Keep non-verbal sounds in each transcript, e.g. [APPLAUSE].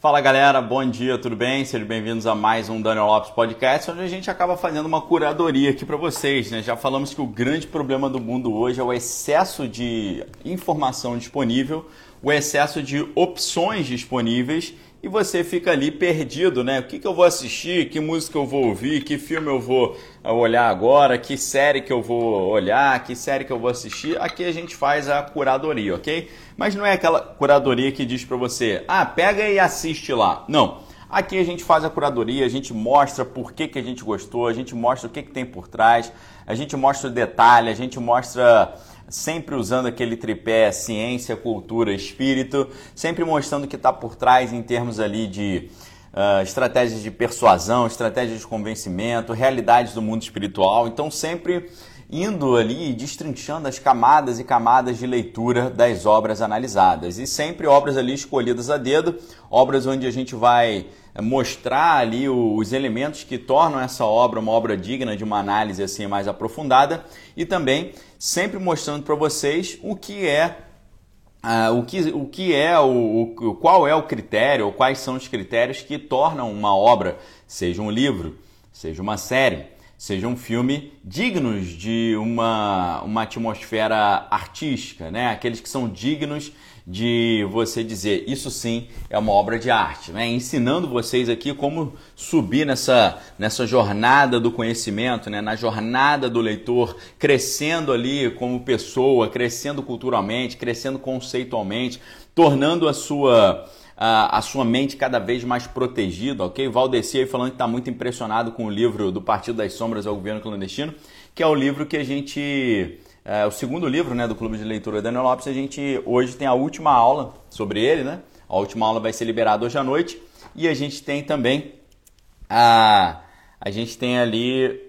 Fala galera, bom dia, tudo bem? Sejam bem-vindos a mais um Daniel Lopes Podcast, onde a gente acaba fazendo uma curadoria aqui para vocês, né? Já falamos que o grande problema do mundo hoje é o excesso de informação disponível, o excesso de opções disponíveis e você fica ali perdido, né? O que, que eu vou assistir, que música eu vou ouvir, que filme eu vou eh, olhar agora, que série que eu vou olhar, que série que eu vou assistir. Aqui a gente faz a curadoria, ok? Mas não é aquela curadoria que diz para você, ah, pega e assiste lá. Não. Aqui a gente faz a curadoria, a gente mostra por que, que a gente gostou, a gente mostra o que, que tem por trás, a gente mostra o detalhe, a gente mostra sempre usando aquele tripé ciência, cultura, espírito, sempre mostrando o que está por trás em termos ali de uh, estratégias de persuasão, estratégias de convencimento, realidades do mundo espiritual. Então, sempre indo ali destrinchando as camadas e camadas de leitura das obras analisadas. E sempre obras ali escolhidas a dedo, obras onde a gente vai mostrar ali os elementos que tornam essa obra uma obra digna de uma análise assim mais aprofundada e também sempre mostrando para vocês o que é uh, o, que, o que é o, o qual é o critério ou quais são os critérios que tornam uma obra seja um livro seja uma série seja um filme dignos de uma, uma atmosfera artística, né? Aqueles que são dignos de você dizer isso sim é uma obra de arte, né? Ensinando vocês aqui como subir nessa, nessa jornada do conhecimento, né? Na jornada do leitor, crescendo ali como pessoa, crescendo culturalmente, crescendo conceitualmente, tornando a sua a, a sua mente cada vez mais protegida, ok? Valdeci aí falando que está muito impressionado com o livro do Partido das Sombras ao Governo Clandestino, que é o livro que a gente é, o segundo livro né, do Clube de Leitura Daniel Lopes, a gente hoje tem a última aula sobre ele, né? A última aula vai ser liberada hoje à noite. E a gente tem também a, a gente tem ali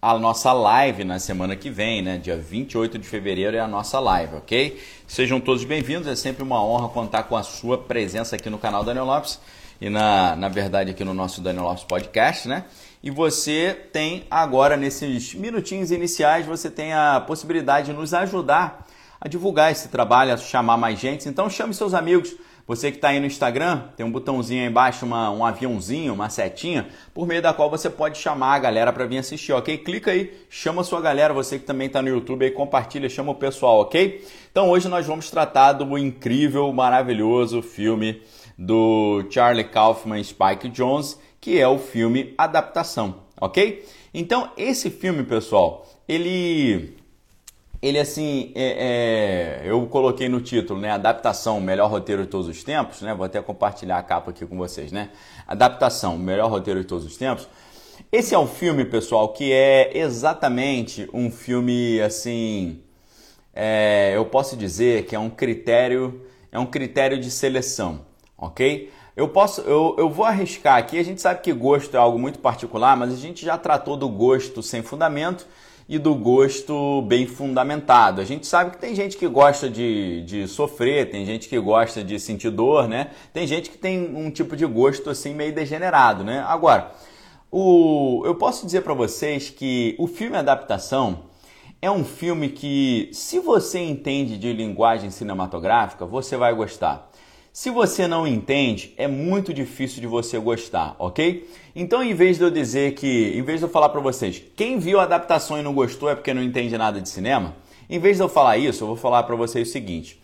a nossa live na semana que vem, né? Dia 28 de fevereiro é a nossa live, ok? Sejam todos bem-vindos, é sempre uma honra contar com a sua presença aqui no canal Daniel Lopes e na, na verdade aqui no nosso Daniel Lopes Podcast, né? E você tem agora, nesses minutinhos iniciais, você tem a possibilidade de nos ajudar a divulgar esse trabalho, a chamar mais gente. Então chame seus amigos, você que está aí no Instagram, tem um botãozinho aí embaixo, uma, um aviãozinho, uma setinha, por meio da qual você pode chamar a galera para vir assistir, ok? Clica aí, chama a sua galera, você que também está no YouTube aí, compartilha, chama o pessoal, ok? Então hoje nós vamos tratar do incrível, maravilhoso filme do Charlie Kaufman e Spike Jones, que é o filme Adaptação, ok? Então esse filme, pessoal, ele ele assim, é, é, eu coloquei no título, né, adaptação, melhor roteiro de todos os tempos, né, vou até compartilhar a capa aqui com vocês, né, adaptação, melhor roteiro de todos os tempos. Esse é um filme, pessoal, que é exatamente um filme, assim, é, eu posso dizer que é um critério, é um critério de seleção, ok? Eu posso, eu, eu vou arriscar aqui. A gente sabe que gosto é algo muito particular, mas a gente já tratou do gosto sem fundamento e do gosto bem fundamentado. A gente sabe que tem gente que gosta de, de sofrer, tem gente que gosta de sentir dor, né? Tem gente que tem um tipo de gosto assim meio degenerado, né? Agora, o, eu posso dizer para vocês que o filme Adaptação é um filme que, se você entende de linguagem cinematográfica, você vai gostar. Se você não entende, é muito difícil de você gostar, ok? Então, em vez de eu dizer que, em vez de eu falar para vocês, quem viu a adaptação e não gostou é porque não entende nada de cinema, em vez de eu falar isso, eu vou falar para vocês o seguinte: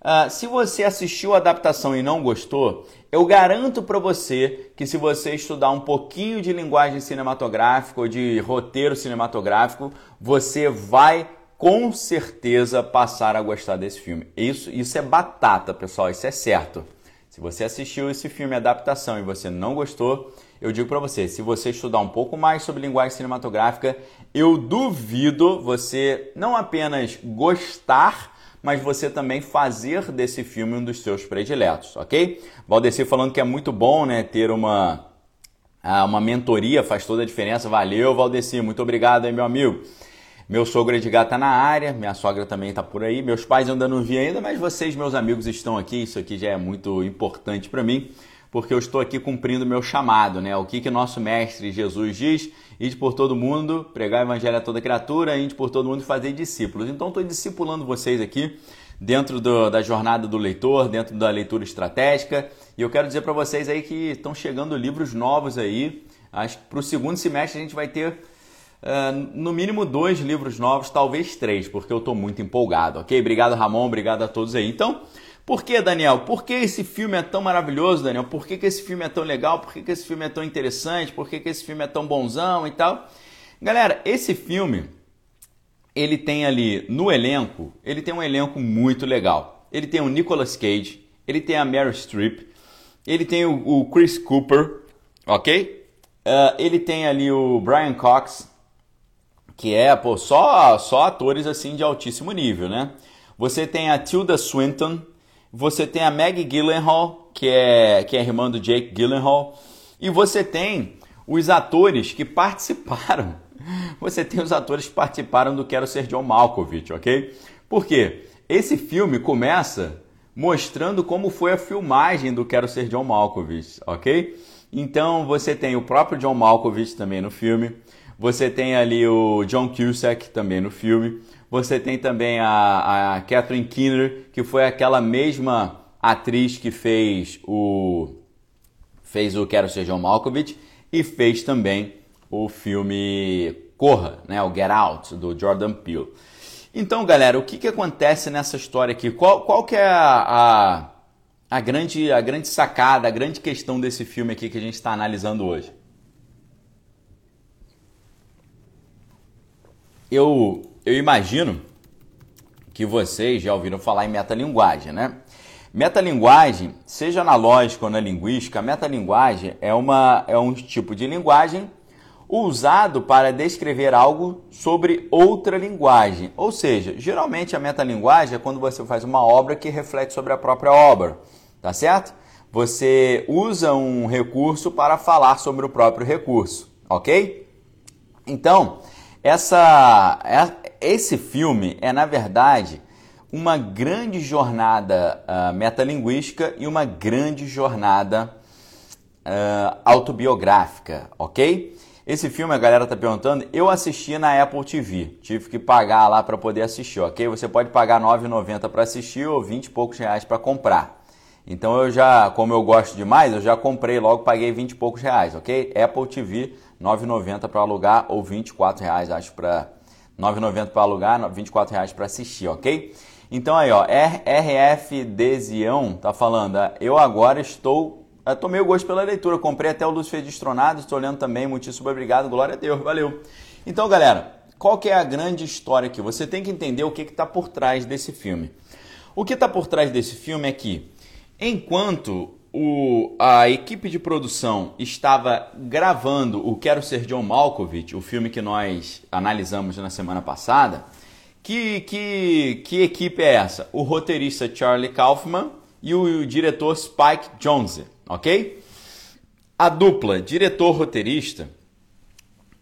uh, se você assistiu a adaptação e não gostou, eu garanto para você que se você estudar um pouquinho de linguagem cinematográfica ou de roteiro cinematográfico, você vai com certeza passar a gostar desse filme. Isso, isso é batata, pessoal, isso é certo. Se você assistiu esse filme adaptação e você não gostou, eu digo para você, se você estudar um pouco mais sobre linguagem cinematográfica, eu duvido você não apenas gostar, mas você também fazer desse filme um dos seus prediletos, ok? Valdeci falando que é muito bom, né, ter uma ah, uma mentoria faz toda a diferença. Valeu, Valdeci, muito obrigado aí, meu amigo. Meu sogro Edgar está na área, minha sogra também está por aí. Meus pais ainda não vi ainda, mas vocês, meus amigos, estão aqui. Isso aqui já é muito importante para mim, porque eu estou aqui cumprindo meu chamado, né? O que que nosso mestre Jesus diz? Ide por todo mundo, pregar o evangelho a toda criatura, ide por todo mundo e fazer discípulos. Então estou discipulando vocês aqui dentro do, da jornada do leitor, dentro da leitura estratégica. E eu quero dizer para vocês aí que estão chegando livros novos aí. Acho que para o segundo semestre a gente vai ter uh, no mínimo dois livros novos, talvez três, porque eu estou muito empolgado, ok? Obrigado, Ramon, obrigado a todos aí. Então, por que, Daniel? Por que esse filme é tão maravilhoso, Daniel? Por que, que esse filme é tão legal? Por que, que esse filme é tão interessante? Por que, que esse filme é tão bonzão e tal? Galera, esse filme, ele tem ali no elenco, ele tem um elenco muito legal. Ele tem o Nicolas Cage, ele tem a Meryl Streep, ele tem o, o Chris Cooper, ok? Uh, ele tem ali o Brian Cox, que é pô, só, só atores assim de altíssimo nível, né? Você tem a Tilda Swinton, você tem a Maggie Gyllenhaal, que é, que é irmã do Jake Gyllenhaal, e você tem os atores que participaram. [LAUGHS] Você tem os atores que participaram do Quero Ser John Malkovich, ok? Por quê? Esse filme começa mostrando como foi a filmagem do Quero Ser John Malkovich, ok? Então você tem o próprio John Malkovich também no filme, você tem ali o John Cusack também no filme, você tem também a, a Catherine Keener, que foi aquela mesma atriz que fez o fez o Quero Ser John Malkovich e fez também o filme Corra, né, o Get Out do Jordan Peele. Então, galera, o que, que acontece nessa história aqui? Qual, qual que é a, a, a, grande, a grande sacada, a grande questão desse filme aqui que a gente está analisando hoje? Eu eu imagino que vocês já ouviram falar em metalinguagem, né? Metalinguagem, seja na lógica ou na linguística, a metalinguagem é, uma, é um tipo de linguagem usado para descrever algo sobre outra linguagem. Ou seja, geralmente a metalinguagem é quando você faz uma obra que reflete sobre a própria obra, tá certo? Você usa um recurso para falar sobre o próprio recurso, ok? Então, essa, esse filme é, na verdade, uma grande jornada uh, metalinguística e uma grande jornada uh, autobiográfica, ok? Esse filme, a galera tá perguntando, eu assisti na Apple TV. Tive que pagar lá para poder assistir, ok? Você pode pagar R$ 9,90 para assistir ou 20 e poucos reais para comprar. Então eu já, como eu gosto demais, eu já comprei logo, paguei 20 e poucos reais, ok? Apple TV, 9,90 para alugar ou 24 reais, acho, para 9,90 para alugar, 24 reais para assistir, ok? Então aí, ó, RF Desião tá falando, ah, eu agora estou, eu tomei o gosto pela leitura, comprei até o Lúcifer Destronado, estou lendo também, muitíssimo obrigado, glória a Deus, valeu. Então, galera, qual que é a grande história aqui? Você tem que entender o que está por trás desse filme. O que está por trás desse filme é que, enquanto o, a equipe de produção estava gravando o Quero Ser John Malkovich, o filme que nós analisamos na semana passada. Que, que, que equipe é essa? O roteirista Charlie Kaufman e o, o diretor Spike Jonze, ok? A dupla diretor-roteirista,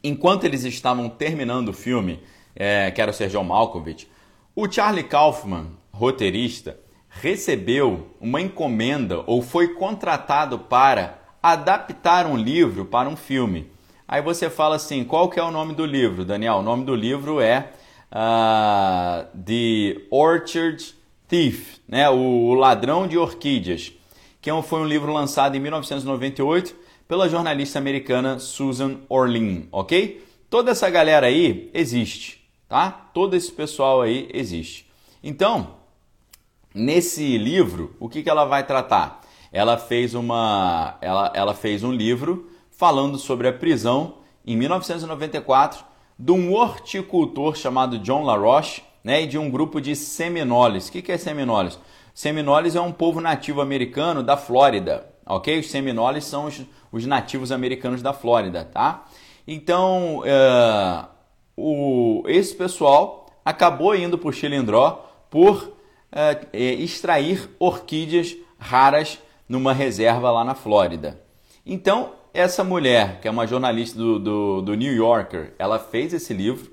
enquanto eles estavam terminando o filme é, Quero Ser John Malkovich, o Charlie Kaufman, roteirista, recebeu uma encomenda ou foi contratado para adaptar um livro para um filme. Aí você fala assim, qual que é o nome do livro, Daniel? O nome do livro é uh, The Orchard Thief, né? o Ladrão de Orquídeas, que é foi um livro lançado em 1998 pela jornalista americana Susan Orlean, ok? Toda essa galera aí existe, tá? Todo esse pessoal aí existe. Então, Nesse livro, o que, que ela vai tratar? Ela fez, uma, ela, ela fez um livro falando sobre a prisão em 1994 de um horticultor chamado John LaRoche né, e de um grupo de seminoles. O que, que é seminoles? Seminoles é um povo nativo americano da Flórida, ok? Os seminoles são os, os nativos americanos da Flórida, tá? Então, uh, o, esse pessoal acabou indo para o Chilindró por é, extrair orquídeas raras numa reserva lá na Flórida. Então, essa mulher, que é uma jornalista do, do, do, New Yorker, ela fez esse livro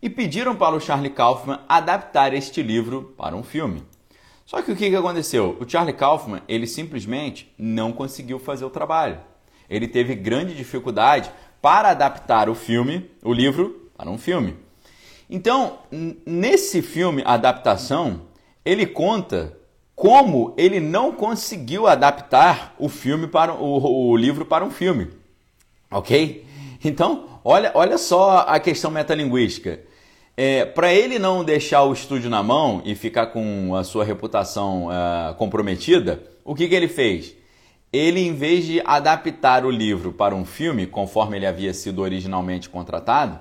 e pediram para o Charlie Kaufman adaptar este livro para um filme. Só que o que, que aconteceu? O Charlie Kaufman, ele simplesmente não conseguiu fazer o trabalho. Ele teve grande dificuldade para adaptar o filme, o livro, para um filme. Então, nesse filme, a adaptação, ele conta como ele não conseguiu adaptar o filme para o, o livro para um filme. Ok? Então, olha, olha só a questão metalinguística. É, para ele não deixar o estúdio na mão e ficar com a sua reputação uh, comprometida, o que, que ele fez? Ele, em vez de adaptar o livro para um filme, conforme ele havia sido originalmente contratado,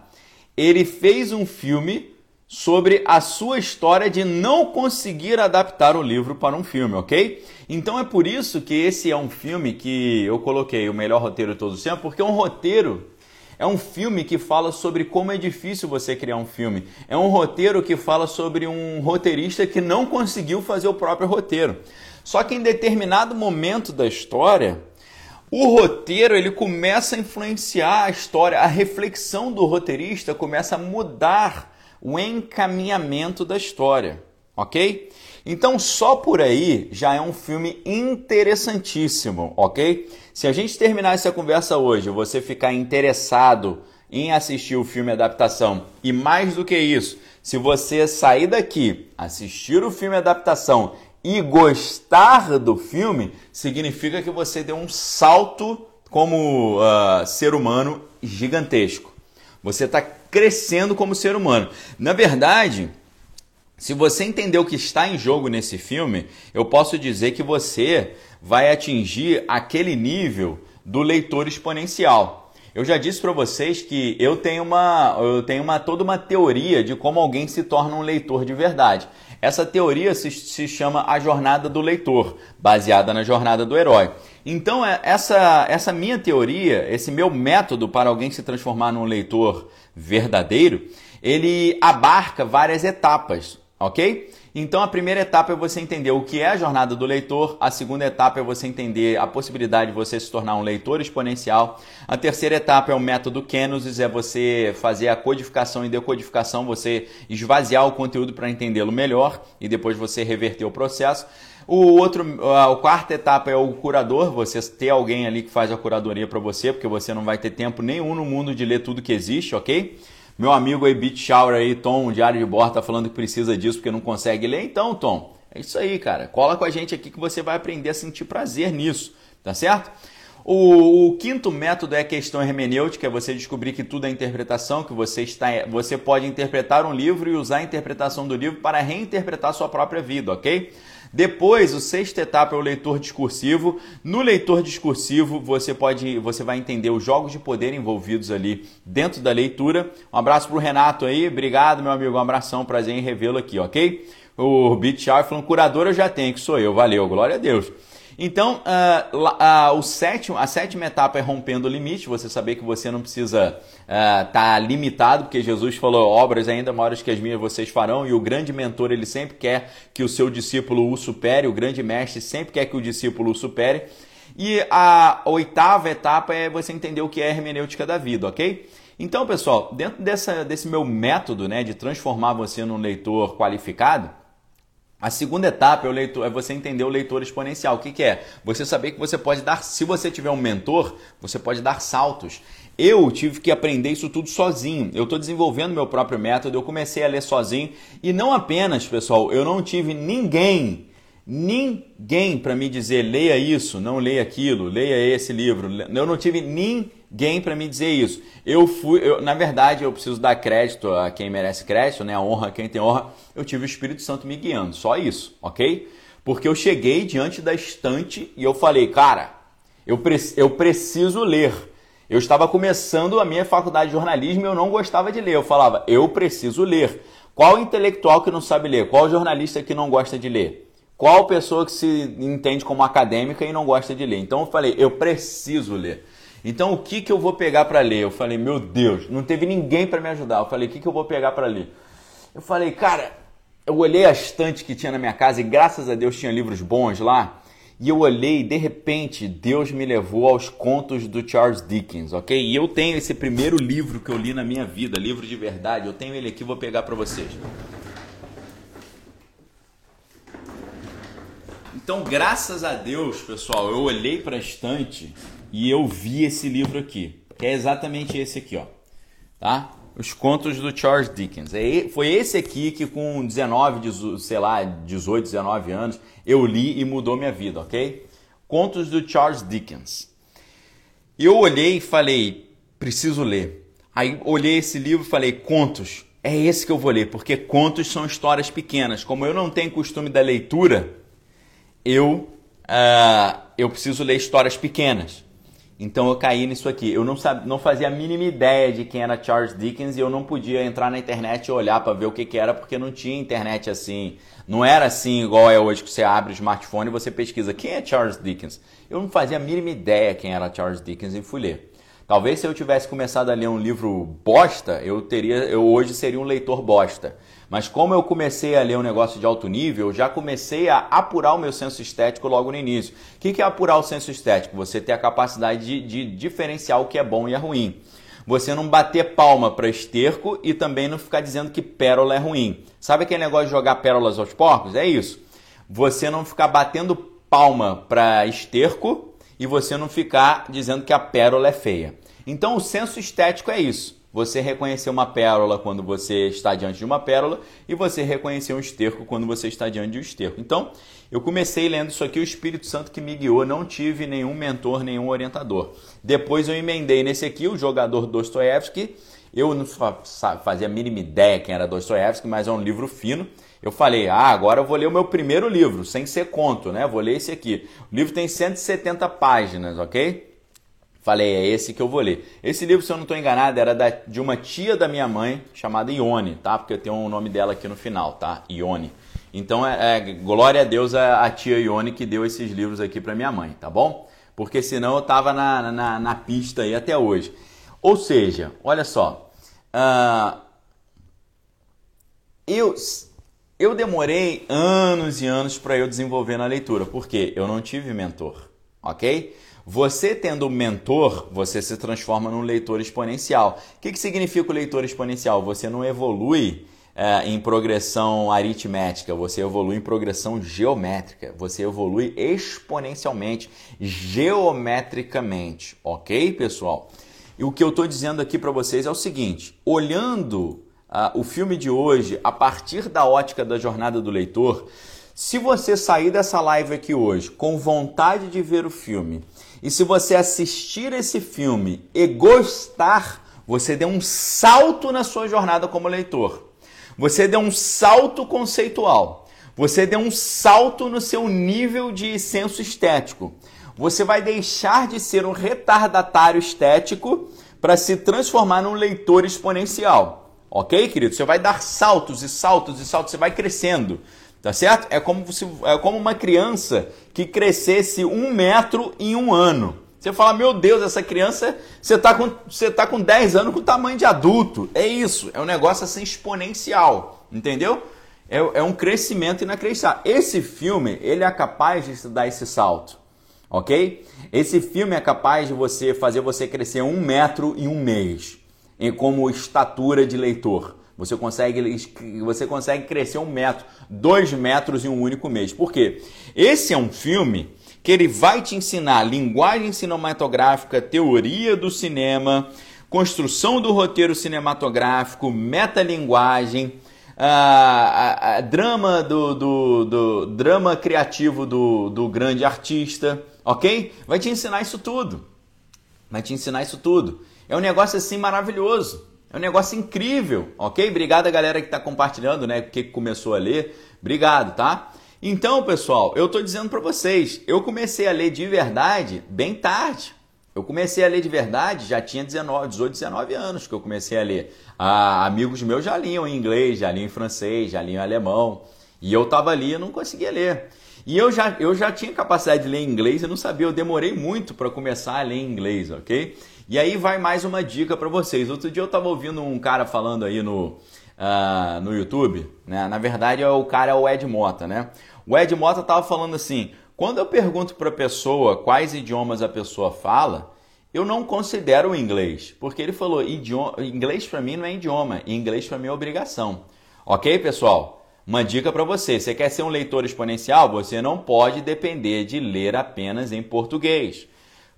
ele fez um filme sobre a sua história de não conseguir adaptar o livro para um filme, ok? Então é por isso que esse é um filme que eu coloquei o melhor roteiro de todos os tempos, porque é um roteiro é um filme que fala sobre como é difícil você criar um filme. É um roteiro que fala sobre um roteirista que não conseguiu fazer o próprio roteiro. Só que em determinado momento da história, o roteiro ele começa a influenciar a história, a reflexão do roteirista começa a mudar o encaminhamento da história, ok? Então, só por aí já é um filme interessantíssimo, ok? Se a gente terminar essa conversa hoje, você ficar interessado em assistir o filme adaptação e mais do que isso, se você sair daqui, assistir o filme adaptação e gostar do filme, significa que você deu um salto como uh, ser humano gigantesco. Você está crescendo como ser humano. Na verdade, se você entender o que está em jogo nesse filme, eu posso dizer que você vai atingir aquele nível do leitor exponencial. Eu já disse para vocês que eu tenho uma, eu tenho uma toda uma teoria de como alguém se torna um leitor de verdade. Essa teoria se, se chama a jornada do leitor, baseada na jornada do herói. Então, é, essa, essa minha teoria, esse meu método para alguém se transformar num leitor verdadeiro, ele abarca várias etapas, ok? Então a primeira etapa é você entender o que é a jornada do leitor, a segunda etapa é você entender a possibilidade de você se tornar um leitor exponencial, a terceira etapa é o método Kenosis, é você fazer a codificação e decodificação, você esvaziar o conteúdo para entendê-lo melhor e depois você reverter o processo. O outro, a quarta etapa é o curador, você ter alguém ali que faz a curadoria para você, porque você não vai ter tempo nenhum no mundo de ler tudo que existe, ok? Meu amigo aí, Beat Shower aí, Tom, Diário de Bordo, tá falando que precisa disso porque não consegue ler. Então, Tom, é isso aí, cara. Cola com a gente aqui que você vai aprender a sentir prazer nisso, tá certo? O, o, quinto método é a questão hermenêutica, é você descobrir que tudo é interpretação, que você, está, você pode interpretar um livro e usar a interpretação do livro para reinterpretar sua própria vida, ok? Depois, o sexta etapa é o leitor discursivo. No leitor discursivo, você pode, você vai entender os jogos de poder envolvidos ali dentro da leitura. Um abraço pro Renato aí, obrigado meu amigo, um abração, prazer em revê-lo aqui, ok? O Beat Char falando, curador eu já tenho, que sou eu, valeu, glória a Deus. Então, uh, uh, o sétimo, a sétima etapa é rompendo o limite, você saber que você não precisa estar uh, tá limitado, porque Jesus falou, obras ainda maiores que as minhas vocês farão, e o grande mentor, ele sempre quer que o seu discípulo o supere, o grande mestre sempre quer que o discípulo o supere. E a oitava etapa é você entender o que é a hermenêutica da vida, ok? Então, pessoal, dentro dessa, desse meu método né, de transformar você num leitor qualificado, a segunda etapa é, leitor, é você entender o leitor exponencial. O que, que, é? Você saber que você pode dar, se você tiver um mentor, você pode dar saltos. Eu tive que aprender isso tudo sozinho. Eu estou desenvolvendo meu próprio método, eu comecei a ler sozinho. E não apenas, pessoal, eu não tive ninguém, ninguém para me dizer leia isso, não leia aquilo, leia esse livro. Eu não tive ninguém ninguém para me dizer isso. Eu fui, eu, na verdade, eu preciso dar crédito a quem merece crédito, né? A honra a quem tem honra. Eu tive o Espírito Santo me guiando, só isso, ok? Porque eu cheguei diante da estante e eu falei, cara, eu, pre eu preciso ler. Eu estava começando a minha faculdade de jornalismo e eu não gostava de ler. Eu falava, eu preciso ler. Qual intelectual que não sabe ler? Qual jornalista que não gosta de ler? Qual pessoa que se entende como acadêmica e não gosta de ler? Então eu falei, eu preciso ler. Então o que, que eu vou pegar para ler? Eu falei, meu Deus, não teve ninguém para me ajudar. Eu falei, o que, que eu vou pegar para ler? Eu falei, cara, eu olhei a estante que tinha na minha casa e graças a Deus tinha livros bons lá. E eu olhei e de repente Deus me levou aos contos do Charles Dickens, ok? E eu tenho esse primeiro livro que eu li na minha vida, livro de verdade. Eu tenho ele aqui, vou pegar para vocês. Então, graças a Deus, pessoal, eu olhei para a estante e eu vi esse livro aqui, que é exatamente esse aqui, ó. Tá? Os contos do Charles Dickens. É foi esse aqui que com 19, sei lá, 18, 19 anos, eu li e mudou minha vida, ok? Contos do Charles Dickens. Eu olhei e falei, preciso ler. Aí olhei esse livro e falei, contos, é esse que eu vou ler, porque contos são histórias pequenas. Como eu não tenho costume da leitura, eu, uh, eu preciso ler histórias pequenas. Então eu caí nisso aqui. Eu não, sabia, não fazia a mínima ideia de quem era Charles Dickens e eu não podia entrar na internet e olhar para ver o que, que era, porque não tinha internet assim. Não era assim igual é hoje que você abre o smartphone e você pesquisa quem é Charles Dickens. Eu não fazia a mínima ideia quem era Charles Dickens e fui ler. Talvez se eu tivesse começado a ler um livro bosta, eu teria, eu hoje seria um leitor bosta. Mas como eu comecei a ler um negócio de alto nível, eu já comecei a apurar o meu senso estético logo no início. O que é apurar o senso estético? Você ter a capacidade de, de diferenciar o que é bom e é ruim. Você não bater palma para esterco e também não ficar dizendo que pérola é ruim. Sabe aquele negócio de jogar pérolas aos porcos? É isso. Você não ficar batendo palma para esterco e você não ficar dizendo que a pérola é feia. Então o senso estético é isso. Você reconhecer uma pérola quando você está diante de uma pérola e você reconhecer um esterco quando você está diante de um esterco. Então, eu comecei lendo isso aqui, o Espírito Santo que me guiou, não tive nenhum mentor, nenhum orientador. Depois eu emendei nesse aqui, o jogador Dostoiévski. Eu não fazia a mínima ideia quem era Dostoiévski, mas é um livro fino. Eu falei, ah, agora eu vou ler o meu primeiro livro, sem ser conto, né? Vou ler esse aqui. O livro tem 170 páginas, ok? Falei, é esse que eu vou ler. Esse livro, se eu não estou enganado, era da, de uma tia da minha mãe, chamada Ione, tá? Porque eu tenho o nome dela aqui no final, tá? Ione. Então, é, é glória a Deus a, a, tia Ione que deu esses livros aqui para minha mãe, tá bom? Porque senão eu tava na, na, na, pista aí até hoje. Ou seja, olha só. Uh, eu, eu demorei anos e anos para eu desenvolver na leitura, porque eu não tive mentor, ok? Você tendo um mentor, você se transforma num leitor exponencial. O que, que significa o leitor exponencial? Você não evolui é, em progressão aritmética, você evolui em progressão geométrica, você evolui exponencialmente, geometricamente, ok, pessoal? E o que eu estou dizendo aqui para vocês é o seguinte: olhando uh, o filme de hoje a partir da ótica da jornada do leitor, se você sair dessa live aqui hoje com vontade de ver o filme e se você assistir esse filme e gostar, você deu um salto na sua jornada como leitor. Você deu um salto conceitual. Você deu um salto no seu nível de senso estético. Você vai deixar de ser um retardatário estético para se transformar num leitor exponencial. Ok, querido? Você vai dar saltos e saltos e saltos, você vai crescendo. Tá certo? É como, se, é como uma criança que crescesse um metro em um ano. Você fala, meu Deus, essa criança, você está com, você tá com 10 anos com o tamanho de adulto. É isso, é um negócio assim exponencial, entendeu? É, é um crescimento inacreditável. Esse filme, ele é capaz de dar esse salto, ok? Esse filme é capaz de você fazer você crescer um metro em um mês, em como estatura de leitor. Você consegue, você consegue crescer um metro, dois metros em um único mês. Por quê? Esse é um filme que ele vai te ensinar linguagem cinematográfica, teoria do cinema, construção do roteiro cinematográfico, metalinguagem, a, a, a drama do, do, do, drama criativo do, do grande artista, ok? Vai te ensinar isso tudo. Vai te ensinar isso tudo. É um negócio assim maravilhoso. É um negócio incrível, ok? Obrigado a galera que está compartilhando, né? Que começou a ler. Obrigado, tá? Então, pessoal, eu estou dizendo para vocês, eu comecei a ler de verdade bem tarde. Eu comecei a ler de verdade, já tinha 19, 18, 19 anos que eu comecei a ler. Ah, amigos meus já liam em inglês, já liam em francês, já liam em alemão. E eu estava ali e não conseguia ler. E eu já, eu já tinha capacidade de ler inglês, eu não sabia, eu demorei muito para começar a ler inglês, ok? E aí vai mais uma dica para vocês. Outro dia eu estava ouvindo um cara falando aí no, uh, no YouTube, né? Na verdade, é o cara é o Ed Mota, né? O Ed Mota estava falando assim: quando eu pergunto para a pessoa quais idiomas a pessoa fala, eu não considero o inglês, porque ele falou: inglês para mim não é idioma, inglês para mim é obrigação. Ok, pessoal? Uma dica para você: você quer ser um leitor exponencial? Você não pode depender de ler apenas em português.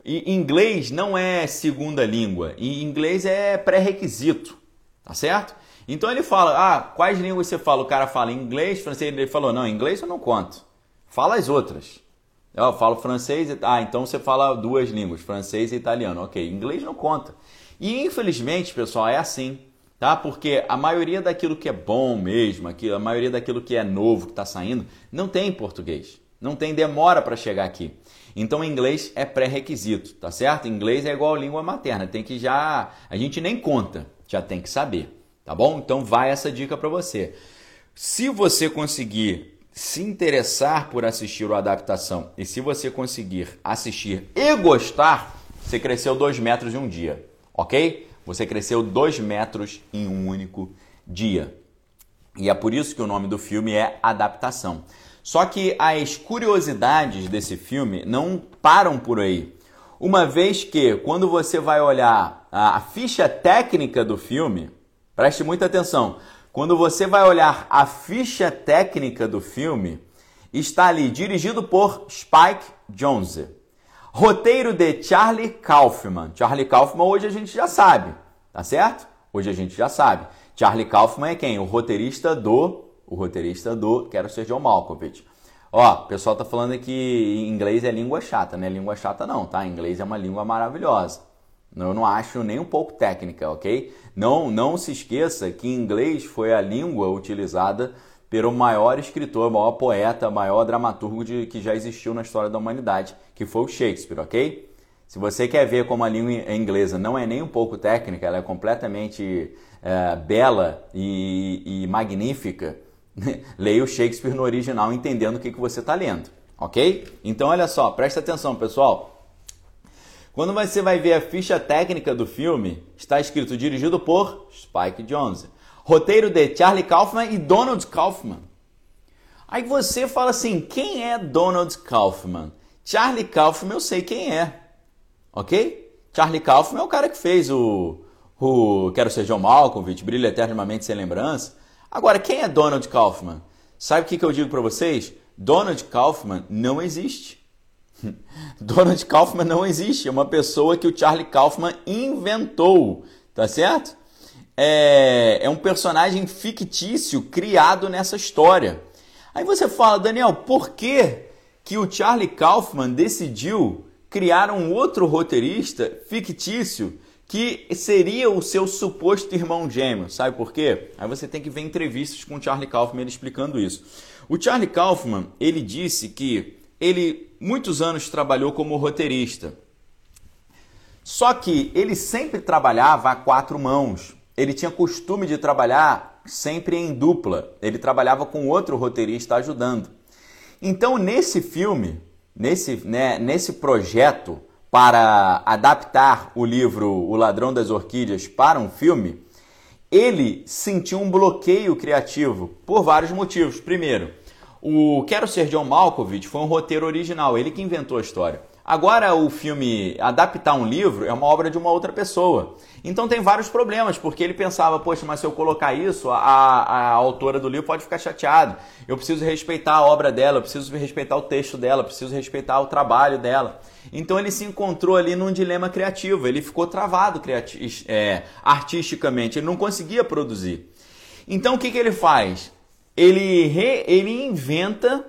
Inglês não é segunda língua, e inglês é pré-requisito, tá certo? Então ele fala, ah, quais línguas você fala? O cara fala inglês, francês, ele falou, não, inglês eu não conto. Fala as outras. Eu falo francês, ah, então você fala duas línguas, francês e italiano. Ok, inglês não conta. E infelizmente, pessoal, é assim, tá? Porque a maioria daquilo que é bom mesmo, a maioria daquilo que é novo, que está saindo, não tem em português. Não tem demora para chegar aqui. Então, inglês é pré-requisito, tá certo? Inglês é igual língua materna, tem que já. A gente nem conta, já tem que saber, tá bom? Então, vai essa dica para você. Se você conseguir se interessar por assistir o adaptação e se você conseguir assistir e gostar, você cresceu dois metros em um dia, ok? Você cresceu dois metros em um único dia. E é por isso que o nome do filme é Adaptação. Só que as curiosidades desse filme não param por aí. Uma vez que, quando você vai olhar a ficha técnica do filme, preste muita atenção. Quando você vai olhar a ficha técnica do filme, está ali dirigido por Spike Jonze. Roteiro de Charlie Kaufman. Charlie Kaufman hoje a gente já sabe, tá certo? Hoje a gente já sabe. Charlie Kaufman é quem? O roteirista do o roteirista do Quero Ser John Malkovich. Ó, o pessoal tá falando que inglês é língua chata, né? Língua chata não, tá? Inglês é uma língua maravilhosa. Eu não acho nem um pouco técnica, ok? Não, não se esqueça que inglês foi a língua utilizada pelo maior escritor, maior poeta, maior dramaturgo de, que já existiu na história da humanidade, que foi o Shakespeare, ok? Se você quer ver como a língua inglesa não é nem um pouco técnica, ela é completamente é, bela e, e magnífica, leia o Shakespeare no original entendendo o que, que você está lendo, ok? Então olha só, presta atenção pessoal. Quando você vai ver a ficha técnica do filme, está escrito dirigido por Spike Jonze. Roteiro de Charlie Kaufman e Donald Kaufman. Aí você fala assim, quem é Donald Kaufman? Charlie Kaufman eu sei quem é, ok? Charlie Kaufman é o cara que fez o, o Quero Ser John Malkovich, Brilha Eternamente Sem Lembrança. Agora, quem é Donald Kaufman? Sabe o que, eu digo para vocês? Donald Kaufman não existe. [LAUGHS] Donald Kaufman não existe. É uma pessoa que o Charlie Kaufman inventou, tá certo? É, é um personagem fictício criado nessa história. Aí você fala, Daniel, por que, que o Charlie Kaufman decidiu criar um outro roteirista fictício que seria o seu suposto irmão gêmeo. Sabe por quê? Aí você tem que ver entrevistas com o Charlie Kaufman explicando isso. O Charlie Kaufman, ele disse que ele muitos anos trabalhou como roteirista. Só que ele sempre trabalhava a quatro mãos. Ele tinha costume de trabalhar sempre em dupla. Ele trabalhava com outro roteirista ajudando. Então, nesse filme, nesse, né, nesse projeto, para adaptar o livro O Ladrão das Orquídeas para um filme, ele sentiu um bloqueio criativo por vários motivos. Primeiro, o Quero Ser John Malkovich foi um roteiro original, ele que inventou a história. Agora, o filme adaptar um livro é uma obra de uma outra pessoa. Então tem vários problemas, porque ele pensava, poxa, mas se eu colocar isso, a, a autora do livro pode ficar chateada. Eu preciso respeitar a obra dela, eu preciso respeitar o texto dela, eu preciso respeitar o trabalho dela. Então ele se encontrou ali num dilema criativo, ele ficou travado é, artisticamente, ele não conseguia produzir. Então o que, que ele faz? Ele, re, ele inventa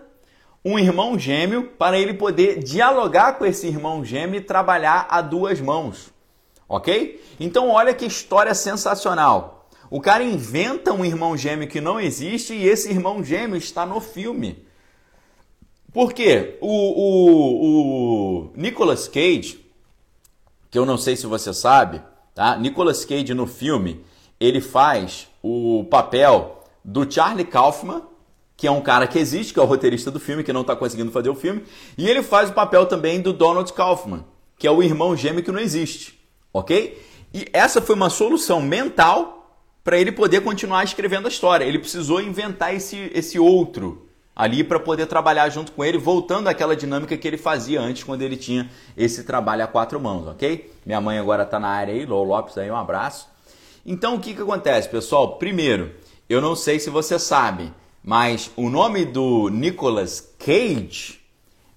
um irmão gêmeo para ele poder dialogar com esse irmão gêmeo e trabalhar a duas mãos. Ok? Então olha que história sensacional. O cara inventa um irmão gêmeo que não existe e esse irmão gêmeo está no filme. Por quê? O, o, o Nicolas Cage, que eu não sei se você sabe, tá? Nicolas Cage no filme, ele faz o papel do Charlie Kaufman, que é um cara que existe, que é o roteirista do filme, que não está conseguindo fazer o filme, e ele faz o papel também do Donald Kaufman, que é o irmão gêmeo que não existe, ok? E essa foi uma solução mental para ele poder continuar escrevendo a história. Ele precisou inventar esse, esse outro ali para poder trabalhar junto com ele, voltando àquela dinâmica que ele fazia antes, quando ele tinha esse trabalho a quatro mãos, ok? Minha mãe agora está na área aí, Lô Lopes aí, um abraço. Então o que, que acontece, pessoal? Primeiro, eu não sei se você sabe, mas o nome do Nicolas Cage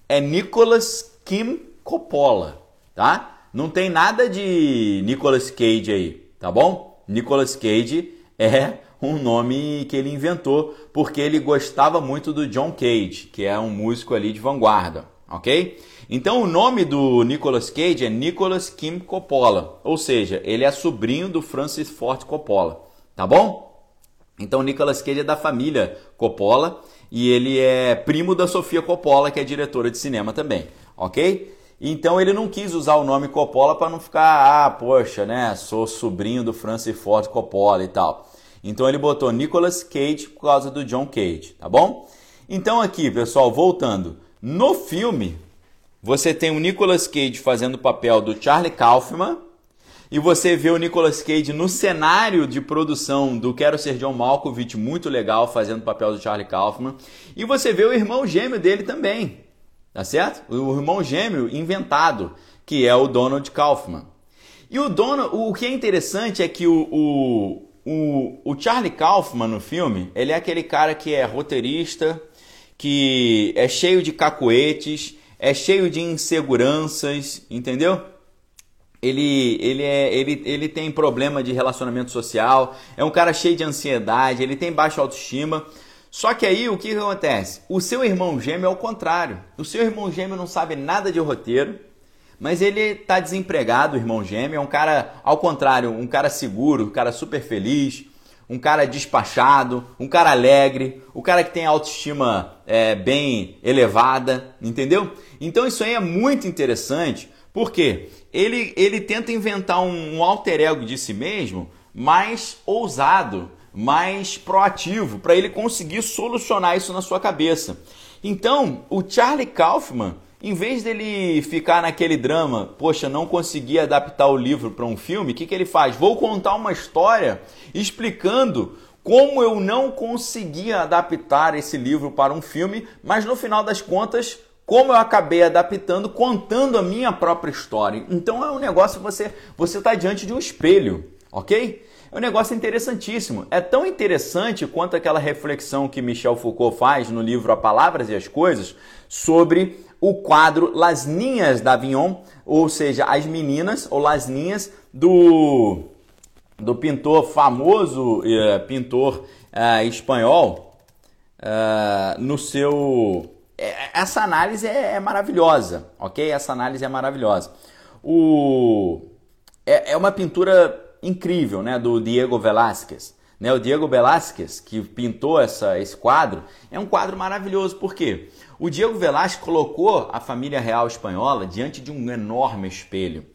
é Nicolas Kim Coppola, tá? Não tem nada de Nicolas Cage aí, tá bom? Nicolas Cage é um nome que ele inventou porque ele gostava muito do John Cage, que é um músico ali de vanguarda, ok? Então o nome do Nicolas Cage é Nicolas Kim Coppola, ou seja, ele é sobrinho do Francis Ford Coppola, tá bom? Então Nicolas Cage é da família Coppola e ele é primo da Sofia Coppola, que é diretora de cinema também, ok? Então ele não quis usar o nome Coppola para não ficar, ah, poxa, né, sou sobrinho do Francis Ford Coppola e tal. Então ele botou Nicolas Cage por causa do John Cage, tá bom? Então aqui, pessoal, voltando. No filme, você tem o Nicolas Cage fazendo o papel do Charlie Kaufman e você vê o Nicolas Cage no cenário de produção do Quero Ser John Malkovich, muito legal, fazendo o papel do Charlie Kaufman. E você vê o irmão gêmeo dele também, tá certo? O irmão gêmeo inventado, que é o Donald Kaufman. E o Donald, o que é interessante é que o, o o, o Charlie Kaufman no filme, ele é aquele cara que é roteirista, que é cheio de cacoetes, é cheio de inseguranças, entendeu? Ele, ele, é, ele, ele tem problema de relacionamento social, é um cara cheio de ansiedade, ele tem baixa autoestima. Só que aí o que, acontece? O seu irmão gêmeo é o contrário. O seu irmão gêmeo não sabe nada de roteiro, mas ele está desempregado, o irmão gêmeo, é um cara, ao contrário, um cara seguro, um cara super feliz, um cara despachado, um cara alegre, o cara que tem autoestima é, bem elevada, entendeu? Então isso aí é muito interessante, porque ele, ele tenta inventar um, um alter ego de si mesmo mais ousado, mais proativo, para ele conseguir solucionar isso na sua cabeça. Então, o Charlie Kaufman em vez dele ficar naquele drama, poxa, não consegui adaptar o livro para um filme, o que, que ele faz? Vou contar uma história explicando como eu não consegui adaptar esse livro para um filme, mas no final das contas, como eu acabei adaptando, contando a minha própria história. Então é um negócio você você está diante de um espelho, ok? É um negócio interessantíssimo. É tão interessante quanto aquela reflexão que Michel Foucault faz no livro A Palavras e as Coisas sobre o quadro Las Ninhas da Avignon, ou seja, as meninas ou Las Ninhas do, do pintor famoso uh, pintor uh, espanhol uh, no seu essa análise é, é, maravilhosa, ok? Essa análise é maravilhosa. O é, é uma pintura incrível, né, do Diego Velázquez. Né, o Diego Velázquez, que pintou essa, esse quadro, é um quadro maravilhoso. Por quê? O Diego Velázquez colocou a família real espanhola diante de um enorme espelho.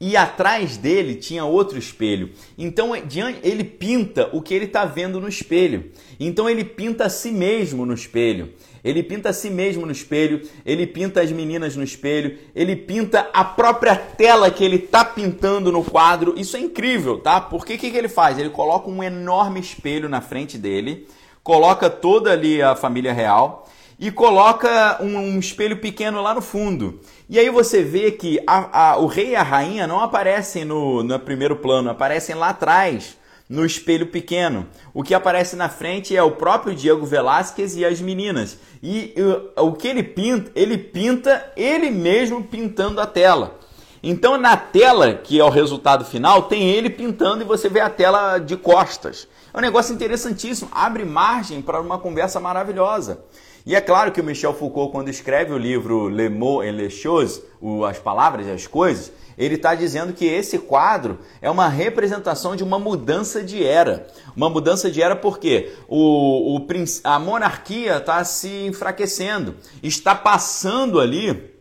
E atrás dele tinha outro espelho. Então ele pinta o que ele está vendo no espelho. Então ele pinta a si mesmo no espelho. Ele pinta a si mesmo no espelho, ele pinta as meninas no espelho, ele pinta a própria tela que ele está pintando no quadro. Isso é incrível, tá? Porque o que, que ele faz? Ele coloca um enorme espelho na frente dele, coloca toda ali a família real e coloca um, um, espelho pequeno lá no fundo. E aí você vê que a, a, o rei e a rainha não aparecem no, no primeiro plano, aparecem lá atrás, no espelho pequeno. O que aparece na frente é o próprio Diego Velázquez e as meninas. E o que ele pinta, ele pinta ele mesmo pintando a tela. Então na tela, que é o resultado final, tem ele pintando e você vê a tela de costas. É um negócio interessantíssimo, abre margem para uma conversa maravilhosa. E é claro que o Michel Foucault, quando escreve o livro Le Mot et les Choses, As Palavras e as Coisas, ele está dizendo que esse quadro é uma representação de uma mudança de era. Uma mudança de era porque o, o a monarquia está se enfraquecendo, está passando ali,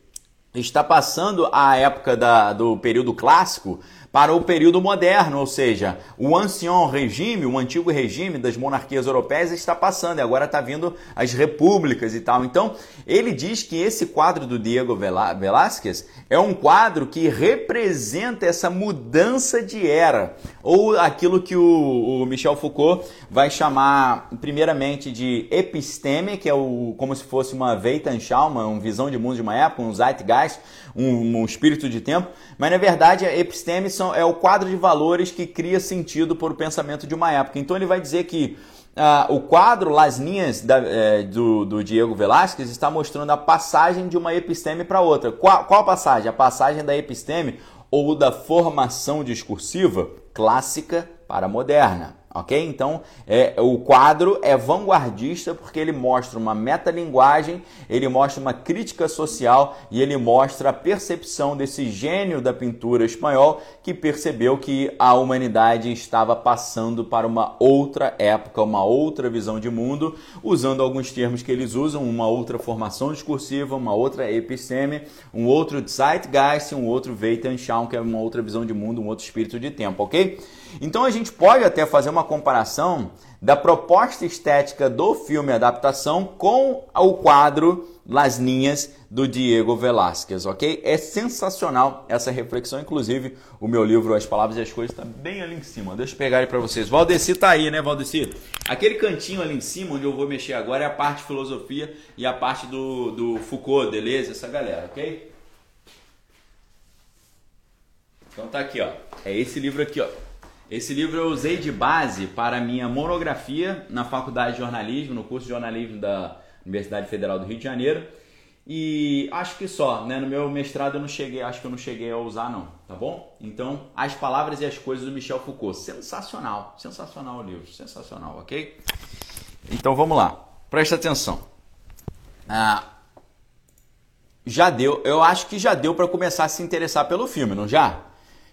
está passando a época da, do período clássico para o período moderno, ou seja, o ancien regime, o antigo regime das monarquias europeias está passando e agora está vindo as repúblicas e tal. Então, ele diz que esse quadro do Diego Velázquez é um quadro que representa essa mudança de era, ou aquilo que o, o Michel Foucault vai chamar primeiramente de episteme, que é o, como se fosse uma Weltanschauung, uma visão de mundo de uma época, um Zeitgeist, um, um espírito de tempo, mas na verdade a episteme são, é o quadro de valores que cria sentido para o pensamento de uma época. Então ele vai dizer que Uh, o quadro Las Linhas da, é, do, do, Diego Velázquez está mostrando a passagem de uma episteme para outra. Qual, qual passagem? A passagem da episteme ou da formação discursiva clássica para moderna ok? Então, é, o quadro é vanguardista porque ele mostra uma metalinguagem, ele mostra uma crítica social e ele mostra a percepção desse gênio da pintura espanhol que percebeu que a humanidade estava passando para uma outra época, uma outra visão de mundo, usando alguns termos que eles usam, uma outra formação discursiva, uma outra episteme, um outro Zeitgeist, um outro Weltanschauung, que é uma outra visão de mundo, um outro espírito de tempo, ok? Então a gente pode até fazer uma comparação da proposta estética do filme adaptação com o quadro Las Ninhas do Diego Velázquez, ok? É sensacional essa reflexão, inclusive o meu livro As Palavras e as Coisas está bem ali em cima. Deixa eu pegar ele para vocês. Valdeci tá aí, né, Valdeci? Aquele cantinho ali em cima onde eu vou mexer agora é a parte de filosofia e a parte do, do Foucault, Deleuze, essa galera, ok? Então tá aqui, ó. É esse livro aqui, ó. Esse livro eu usei de base para a minha monografia na Faculdade de Jornalismo, no curso de jornalismo da Universidade Federal do Rio de Janeiro. E acho que só, né? No meu mestrado eu não cheguei, acho que eu não cheguei a usar não, tá bom? Então, As Palavras e as Coisas do Michel Foucault. Sensacional, sensacional o livro, sensacional, ok? Então vamos lá, presta atenção. Ah, já deu, eu acho que já deu para começar a se interessar pelo filme, não já?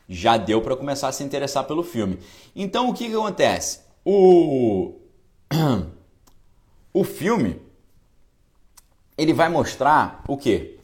Já deu para começar a se interessar pelo filme. Então o que, que acontece? O [CLEARS THROAT] o filme ele vai mostrar o quê?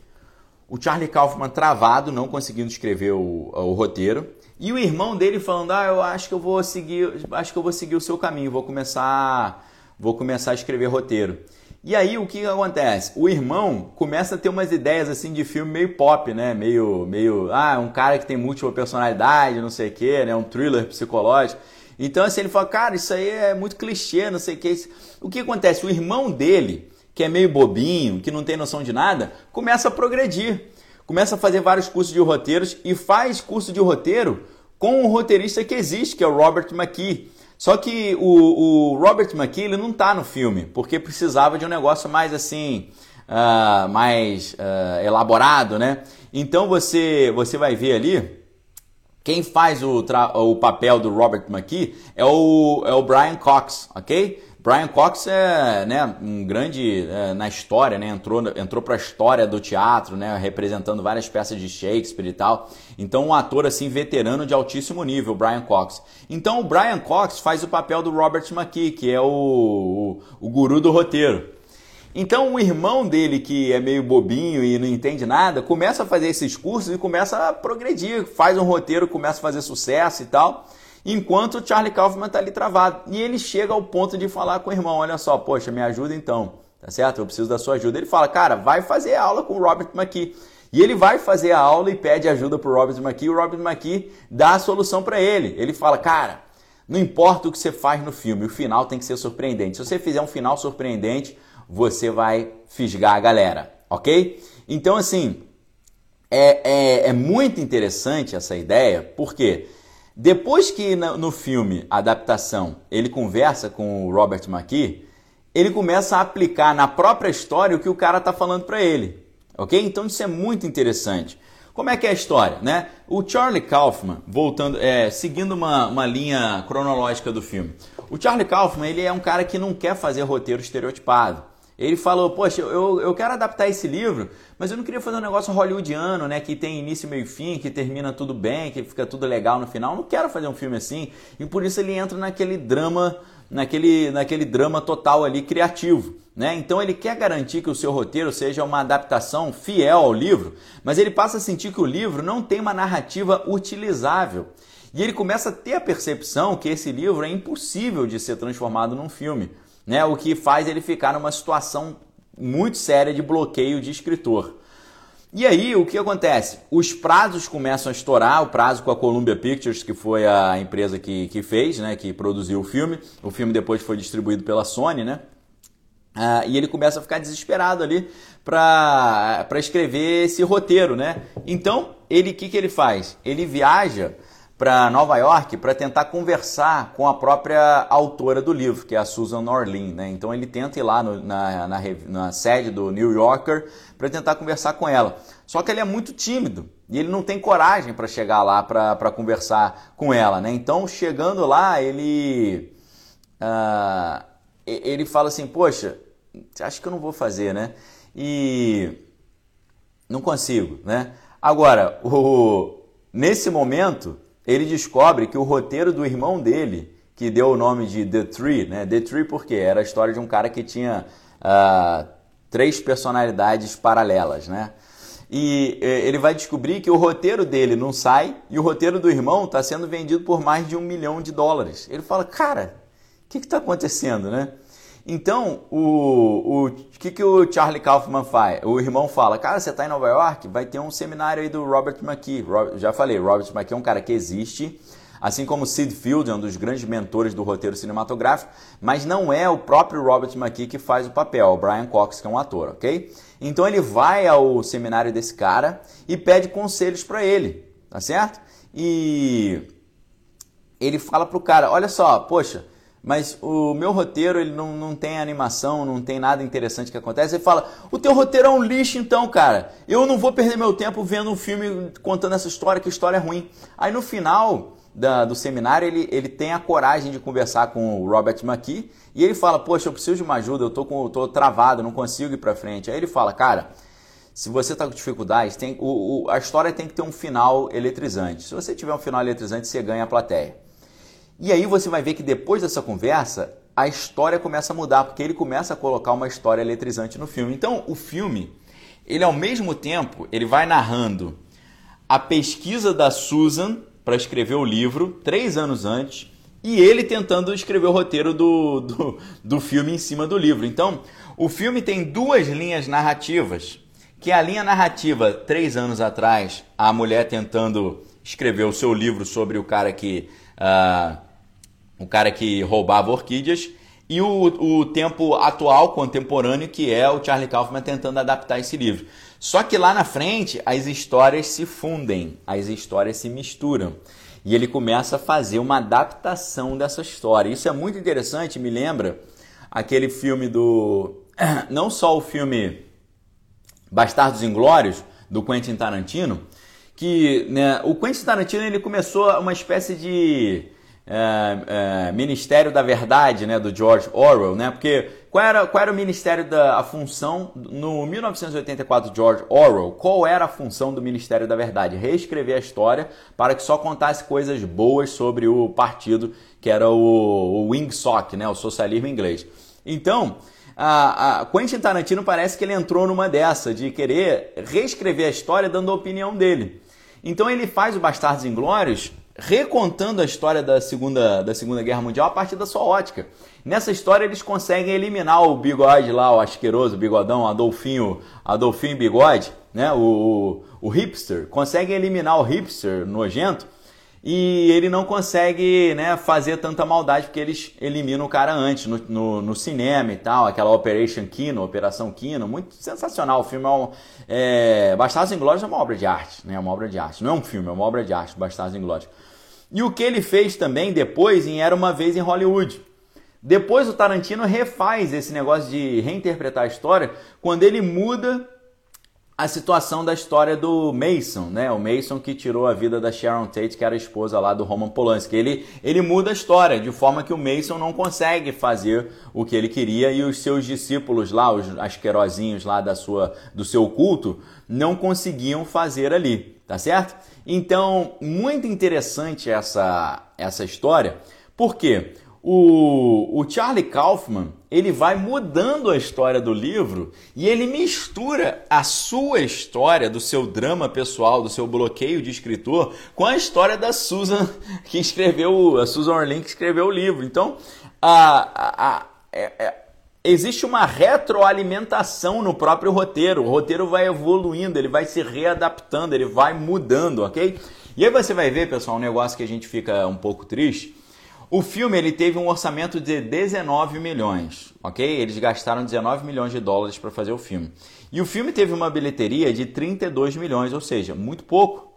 O Charlie Kaufman travado, não conseguindo escrever o, o roteiro, e o irmão dele falando: "Ah, eu acho que eu vou seguir, acho que eu vou seguir o seu caminho, vou começar, vou começar a escrever roteiro". E aí o que, que acontece? O irmão começa a ter umas ideias assim de filme meio pop, né? Meio, meio, ah, um cara que tem múltipla personalidade, não sei o quê, né? Um thriller psicológico. Então assim ele fala, cara, isso aí é muito clichê, não sei o que. O que acontece? O irmão dele, que é meio bobinho, que não tem noção de nada, começa a progredir. Começa a fazer vários cursos de roteiros e faz curso de roteiro com um roteirista que existe, que é o Robert McKee. Só que o, o Robert McKee ele não está no filme, porque precisava de um negócio mais assim, uh, mais uh, elaborado, né? Então você, você vai ver ali, quem faz o, o papel do Robert McKee é o, é o Brian Cox, ok? Brian Cox é né, um grande é, na história, né, entrou, entrou para a história do teatro, né, representando várias peças de Shakespeare e tal. Então, um ator assim veterano de altíssimo nível, Brian Cox. Então, o Brian Cox faz o papel do Robert McKee, que é o, o, o guru do roteiro. Então, o irmão dele, que é meio bobinho e não entende nada, começa a fazer esses cursos e começa a progredir, faz um roteiro, começa a fazer sucesso e tal enquanto o Charlie Kaufman está ali travado. E ele chega ao ponto de falar com o irmão: olha só, poxa, me ajuda então, tá certo? Eu preciso da sua ajuda. Ele fala: cara, vai fazer aula com o Robert McKee. E ele vai fazer a aula e pede ajuda para o Robert McKee. O Robert McKee dá a solução para ele. Ele fala: cara, não importa o que você faz no filme, o final tem que ser surpreendente. Se você fizer um final surpreendente, você vai fisgar a galera, ok? Então, assim, é, é, é muito interessante essa ideia, porque quê? Depois que no filme, adaptação, ele conversa com o Robert McKee, ele começa a aplicar na própria história o que o cara está falando para ele. Ok? Então isso é muito interessante. Como é que é a história? Né? O Charlie Kaufman, voltando, é, seguindo uma, uma linha cronológica do filme. O Charlie Kaufman ele é um cara que não quer fazer roteiro estereotipado. Ele falou, poxa, eu, eu quero adaptar esse livro, mas eu não queria fazer um negócio hollywoodiano, né? Que tem início, meio e fim, que termina tudo bem, que fica tudo legal no final. Eu não quero fazer um filme assim. E por isso ele entra naquele drama, naquele, naquele drama total ali criativo. Né? Então ele quer garantir que o seu roteiro seja uma adaptação fiel ao livro, mas ele passa a sentir que o livro não tem uma narrativa utilizável. E ele começa a ter a percepção que esse livro é impossível de ser transformado num filme né? O que faz ele ficar numa situação muito séria de bloqueio de escritor. E aí, o que acontece? Os prazos começam a estourar, o prazo com a Columbia Pictures, que foi a empresa que, que fez, né, que produziu o filme. O filme depois foi distribuído pela Sony, né? Ah, e ele começa a ficar desesperado ali para escrever esse roteiro, né? Então, ele o que, que ele faz? Ele viaja para Nova York para tentar conversar com a própria autora do livro, que é a Susan Orlean. Né? Então ele tenta ir lá no, na, na, na sede do New Yorker para tentar conversar com ela. Só que ele é muito tímido e ele não tem coragem para chegar lá para conversar com ela. Né? Então chegando lá, ele, uh, ele fala assim: Poxa, acho que eu não vou fazer, né? E não consigo, né? Agora, o, nesse momento, ele descobre que o roteiro do irmão dele, que deu o nome de The Tree, né? The Tree porque era a história de um cara que tinha uh, três personalidades paralelas, né? E ele vai descobrir que o roteiro dele não sai e o roteiro do irmão está sendo vendido por mais de um milhão de dólares. Ele fala, cara, o que está acontecendo, né? Então, o, o que, que o Charlie Kaufman faz? O irmão fala, cara, você está em Nova York? Vai ter um seminário aí do Robert McKee. já falei, Robert McKee é um cara que existe, assim como Sid Field é um dos grandes mentores do roteiro cinematográfico, mas não é o próprio Robert McKee que faz o papel, é o Brian Cox, que é um ator, ok? Então ele vai ao seminário desse cara e pede conselhos para ele, tá certo? E ele fala pro cara, olha só, poxa, mas o meu roteiro ele não, não tem animação, não tem nada interessante que acontece. Ele fala: o teu roteiro é um lixo, então, cara. Eu não vou perder meu tempo vendo um filme contando essa história, que história é ruim. Aí no final da, do seminário ele, ele tem a coragem de conversar com o Robert McKee e ele fala: Poxa, eu preciso de uma ajuda, eu tô, com, tô travado, não consigo ir para frente. Aí ele fala: Cara, se você está com dificuldade, tem, o, o, a história tem que ter um final eletrizante. Se você tiver um final eletrizante, você ganha a plateia. E aí você vai ver que depois dessa conversa, a história começa a mudar, porque ele começa a colocar uma história eletrizante no filme. Então, o filme, ele ao mesmo tempo, ele vai narrando a pesquisa da Susan para escrever o livro, três anos antes, e ele tentando escrever o roteiro do, do, do filme em cima do livro. Então, o filme tem duas linhas narrativas, que é a linha narrativa, três anos atrás, a mulher tentando escrever o seu livro sobre o cara que... Uh, um cara que roubava orquídeas, e o, o tempo atual, contemporâneo, que é o Charlie Kaufman tentando adaptar esse livro. Só que lá na frente as histórias se fundem, as histórias se misturam. E ele começa a fazer uma adaptação dessa história. Isso é muito interessante, me lembra aquele filme do. [CLEARS THROAT] Não só o filme Bastardos Inglórios, do Quentin Tarantino, que né, o Quentin Tarantino ele começou uma espécie de é, é, Ministério da Verdade, né, do George Orwell, né? Porque qual era, qual era o Ministério da a função no 1984 George Orwell? Qual era a função do Ministério da Verdade? Reescrever a história para que só contasse coisas boas sobre o partido que era o, o Wingsock, né, o socialismo inglês. Então, a, a Quentin Tarantino parece que ele entrou numa dessa de querer reescrever a história dando a opinião dele. Então ele faz o Bastardos Inglórios recontando a história da segunda, da segunda Guerra Mundial a partir da sua ótica. Nessa história eles conseguem eliminar o bigode lá, o asqueroso, o bigodão, Adolfinho, Adolfinho Bigode, né? o, o, o hipster, conseguem eliminar o hipster nojento e ele não consegue né, fazer tanta maldade porque eles eliminam o cara antes no, no, no, cinema e tal, aquela Operation Kino, Operação Kino, muito sensacional. O filme é, um, é Bastardos Inglórios é uma obra de arte, né? É uma obra de arte. Não é um filme, é uma obra de arte, Bastardos Inglórios. E o que ele fez também depois em Era Uma Vez em Hollywood. Depois o Tarantino refaz esse negócio de reinterpretar a história quando ele muda a situação da história do Mason, né? O Mason que tirou a vida da Sharon Tate, que era esposa lá do Roman Polanski. Ele, ele muda a história de forma que o Mason não consegue fazer o que ele queria e os seus discípulos lá, os asquerosinhos lá da sua, do seu culto, não conseguiam fazer ali, tá certo? Então, muito interessante essa, essa história, porque o, o Charlie Kaufman ele vai mudando a história do livro e ele mistura a sua história, do seu drama pessoal, do seu bloqueio de escritor, com a história da Susan [LAUGHS] que escreveu, a Susan Orlean que escreveu o livro. Então, a, a, a é, é, existe uma retroalimentação no próprio roteiro. O roteiro vai evoluindo, ele vai se readaptando, ele vai mudando, ok? E aí você vai ver, pessoal, um negócio que a gente fica um pouco triste o filme ele teve um orçamento de 19 milhões, ok? Eles gastaram 19 milhões de dólares para fazer o filme. E o filme teve uma bilheteria de 32 milhões, ou seja, muito pouco.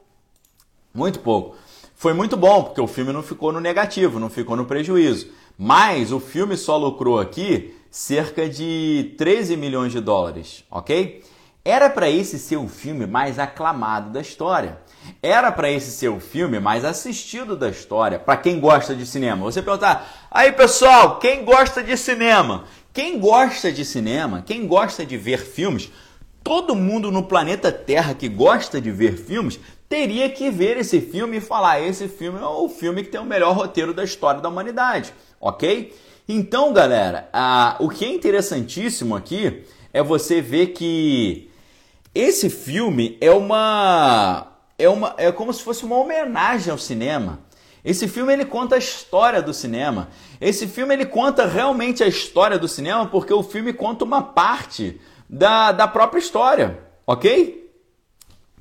Muito pouco. foi muito bom, porque o filme não ficou no negativo, não ficou no prejuízo. Mas o filme só lucrou aqui cerca de 13 milhões de dólares, ok? Era para esse ser o filme mais aclamado da história. Era para esse ser o filme mais assistido da história, para quem gosta de cinema. Você perguntar, aí pessoal, quem gosta de cinema? Quem gosta de cinema, quem gosta de ver filmes, todo mundo no planeta Terra que gosta de ver filmes teria que ver esse filme e falar: esse filme é o filme que tem o melhor roteiro da história da humanidade, ok? Então, galera, o que é interessantíssimo aqui é você ver que esse filme é uma é uma é como se fosse uma homenagem ao cinema. Esse filme ele conta a história do cinema. Esse filme ele conta realmente a história do cinema porque o filme conta uma parte da, da própria história, ok?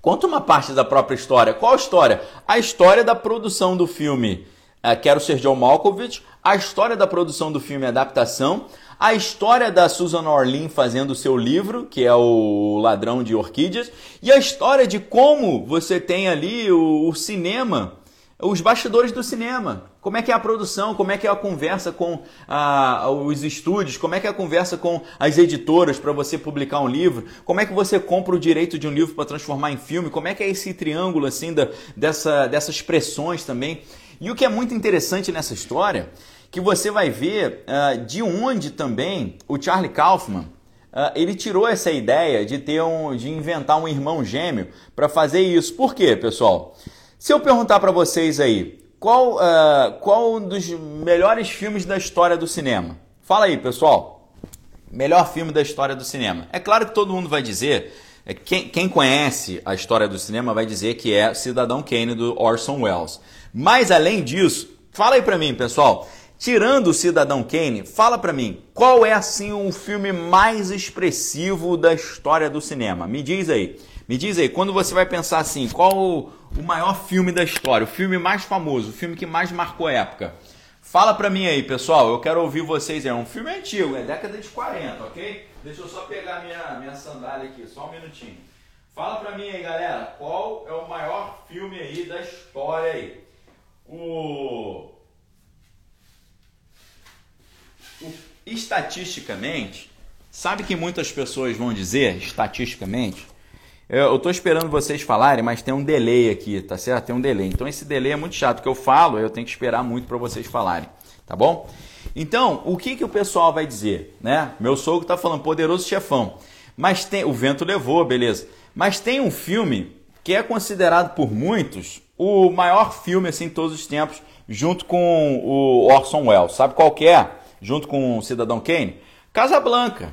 Conta uma parte da própria história. Qual história? A história da produção do filme é, Quero Ser John Malkovich, a história da produção do filme Adaptação, a história da Susan Orlean fazendo o seu livro, que é o Ladrão de Orquídeas, e a história de como você tem ali o, o cinema os bastidores do cinema. Como é que é a produção, como é que é a conversa com ah, os estúdios, como é que é a conversa com as editoras para você publicar um livro, como é que você compra o direito de um livro para transformar em filme, como é que é esse triângulo assim da, dessa, dessas pressões também. E o que é muito interessante nessa história, que você vai ver ah, de onde também o Charlie Kaufman Uh, ele tirou essa ideia de ter um, de inventar um irmão gêmeo para fazer isso. Por quê, pessoal? Se eu perguntar para vocês aí, qual, uh, qual um dos melhores filmes da história do cinema? Fala aí, pessoal. Melhor filme da história do cinema. É claro que todo mundo vai dizer, é, quem, quem conhece a história do cinema vai dizer que é Cidadão Kane do Orson Welles. Mas além disso, fala aí para mim, pessoal. Tirando o Cidadão Kane, fala para mim, qual é assim o filme mais expressivo da história do cinema? Me diz aí. Me diz aí, quando você vai pensar assim, qual o, maior filme da história, o filme mais famoso, o filme que mais marcou a época? Fala pra mim aí, pessoal, eu quero ouvir vocês. É um filme antigo, é década de 40, ok? Deixa eu só pegar minha, minha sandália aqui, só um minutinho. Fala pra mim aí, galera, qual é o maior filme aí da história aí? O... o... Estatisticamente, sabe que muitas pessoas vão dizer, estatisticamente, eu estou esperando vocês falarem, mas tem um delay aqui, tá certo? Tem um delay. Então esse delay é muito chato, que eu falo, eu tenho que esperar muito para vocês falarem, tá bom? Então, o que, que o pessoal vai dizer, né? Meu sogro está falando poderoso chefão. Mas tem o vento levou, beleza? Mas tem um filme que é considerado por muitos o maior filme assim todos os tempos, junto com o Orson Welles. Sabe qual é? Junto com o Cidadão Kane? Casablanca.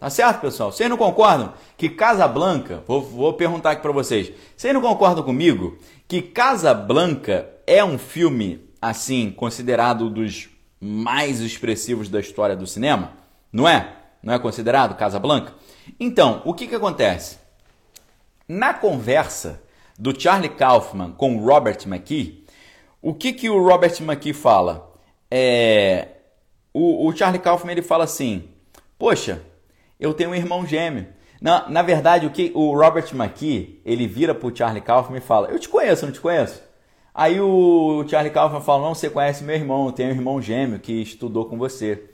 Tá certo, pessoal? Vocês não concordam que Casablanca, vou, vou perguntar aqui para vocês, vocês não concordam comigo que Casablanca é um filme, assim, considerado dos mais expressivos da história do cinema? Não é? Não é considerado Casablanca? Então, o que, que acontece? Na conversa do Charlie Kaufman com Robert McKee, o que, que o Robert McKee fala? É, o, o Charlie Kaufman ele fala assim: Poxa, eu tenho um irmão gêmeo. Na, na verdade, o que o Robert McKee, ele vira pro Charlie Kaufman e fala: "Eu te conheço, não te conheço?" Aí o Charlie Kaufman fala: "Não, você conhece meu irmão, eu tenho um irmão gêmeo que estudou com você."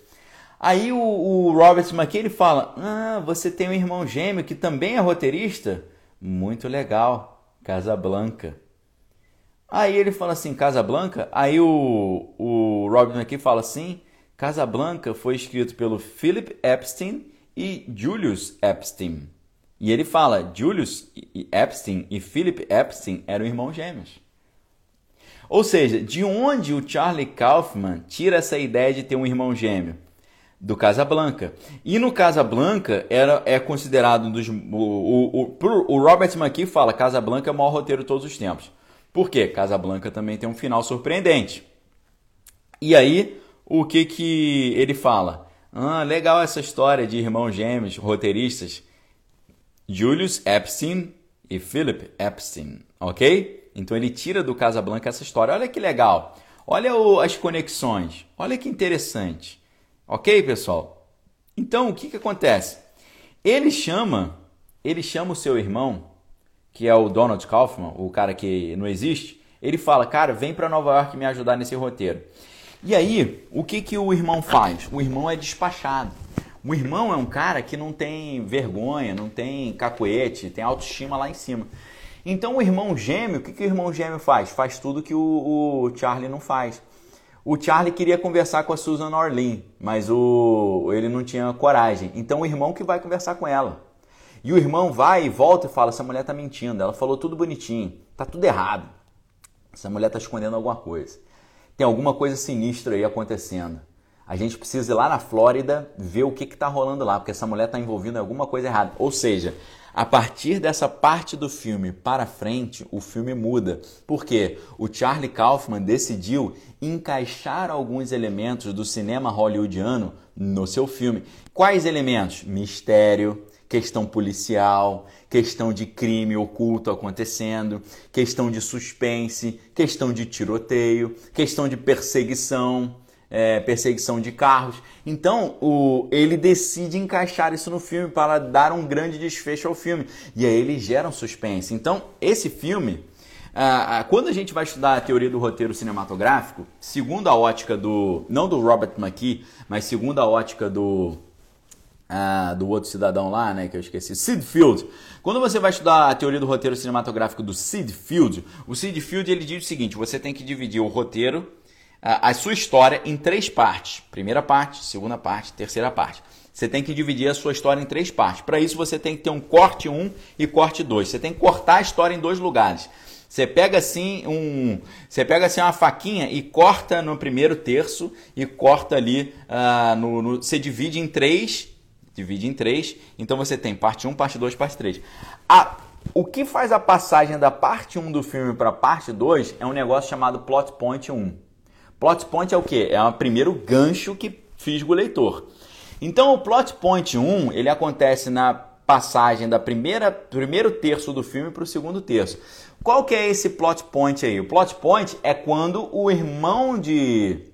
Aí o, o Robert McKee ele fala: "Ah, você tem um irmão gêmeo que também é roteirista? Muito legal, Casablanca." Aí ele fala assim, Casablanca? Aí o, o Robert McKee fala assim, Casablanca foi escrito pelo Philip Epstein e Julius Epstein. E ele fala, Julius Epstein e Philip Epstein eram irmãos gêmeos. Ou seja, de onde o Charlie Kaufman tira essa ideia de ter um irmão gêmeo? Do Casablanca. E no Casablanca era, é considerado um dos. O, o, o, o Robert McKee fala Casablanca é o maior roteiro de todos os tempos. Por quê? Casablanca também tem um final surpreendente. E aí, o que, que ele fala? Ah, legal essa história de irmãos gêmeos, roteiristas. Julius Epstein e Philip Epstein, ok? Então ele tira do Casablanca essa história. Olha que legal. Olha o, as conexões. Olha que interessante. Ok, pessoal? Então o que, que acontece? Ele chama, ele chama o seu irmão, que é o Donald Kaufman, o cara que não existe, ele fala, cara, vem para Nova York me ajudar nesse roteiro. E aí, o que, que o irmão faz? O irmão é despachado. O irmão é um cara que não tem vergonha, não tem cacuete, tem autoestima lá em cima. Então o irmão gêmeo, o que, que o irmão gêmeo faz? Faz tudo que o, o Charlie não faz. O Charlie queria conversar com a Susan Orlean, mas o, ele não tinha coragem. Então o irmão que vai conversar com ela. E o irmão vai e volta e fala: essa mulher tá mentindo. Ela falou tudo bonitinho, tá tudo errado. Essa mulher tá escondendo alguma coisa. Tem alguma coisa sinistra aí acontecendo. A gente precisa ir lá na Flórida ver o que está rolando lá, porque essa mulher está envolvida em alguma coisa errada. Ou seja, a partir dessa parte do filme para frente, o filme muda. Porque o Charlie Kaufman decidiu encaixar alguns elementos do cinema hollywoodiano no seu filme. Quais elementos? Mistério, questão policial, questão de crime oculto acontecendo, questão de suspense, questão de tiroteio, questão de perseguição é, perseguição de carros. Então o, ele decide encaixar isso no filme para dar um grande desfecho ao filme. E aí ele gera um suspense. Então esse filme, ah, quando a gente vai estudar a teoria do roteiro cinematográfico, segundo a ótica do. não do Robert McKee, mas segundo a ótica do. Ah, do outro cidadão lá, né, que eu esqueci, Sid Field. Quando você vai estudar a teoria do roteiro cinematográfico do Sid Field, o Sid Field ele diz o seguinte: você tem que dividir o roteiro a, sua história em três partes. Primeira parte, segunda parte, terceira parte. Você tem que dividir a sua história em três partes. Para isso, você tem que ter um corte 1 e corte 2. Você tem que cortar a história em dois lugares. Você pega assim um, você pega assim uma faquinha e corta no primeiro terço e corta ali uh, no, no, você divide em três, divide em três. Então você tem parte 1, parte 2, parte 3. A, o que faz a passagem da parte 1 do filme para a parte 2 é um negócio chamado plot point 1. Plot point é o que? É o primeiro gancho que fisga o leitor. Então o plot point 1, ele acontece na passagem da primeira primeiro terço do filme para o segundo terço. Qual que é esse plot point aí? O plot point é quando o irmão de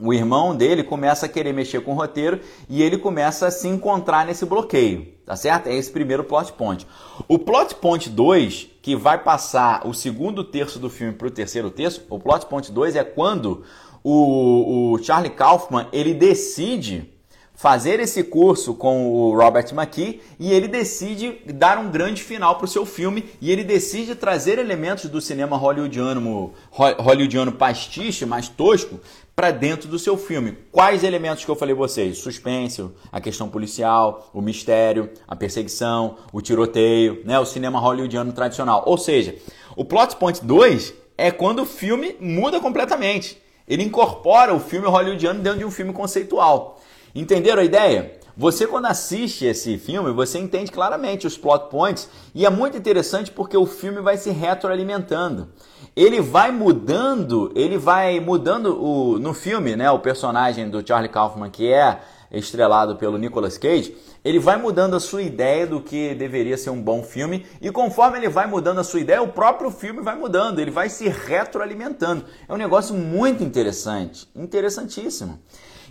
o irmão dele começa a querer mexer com o roteiro e ele começa a se encontrar nesse bloqueio, tá certo? É esse primeiro plot point. O plot point 2, que vai passar o segundo terço do filme para o terceiro terço, o plot point 2 é quando o, o Charlie Kaufman ele decide fazer esse curso com o Robert McKee e ele decide dar um grande final para o seu filme e ele decide trazer elementos do cinema hollywoodiano, hollywoodiano pastiche, mais tosco, para dentro do seu filme. Quais elementos que eu falei vocês? Suspense, a questão policial, o mistério, a perseguição, o tiroteio, né? o cinema hollywoodiano tradicional. Ou seja, o plot point 2 é quando o filme muda completamente. Ele incorpora o filme hollywoodiano dentro de um filme conceitual. Entenderam a ideia? Você quando assiste esse filme, você entende claramente os plot points e é muito interessante porque o filme vai se retroalimentando. Ele vai mudando, ele vai mudando o, no filme, né, o personagem do Charlie Kaufman que é estrelado pelo Nicolas Cage, ele vai mudando a sua ideia do que deveria ser um bom filme e conforme ele vai mudando a sua ideia, o próprio filme vai mudando, ele vai se retroalimentando. É um negócio muito interessante, interessantíssimo.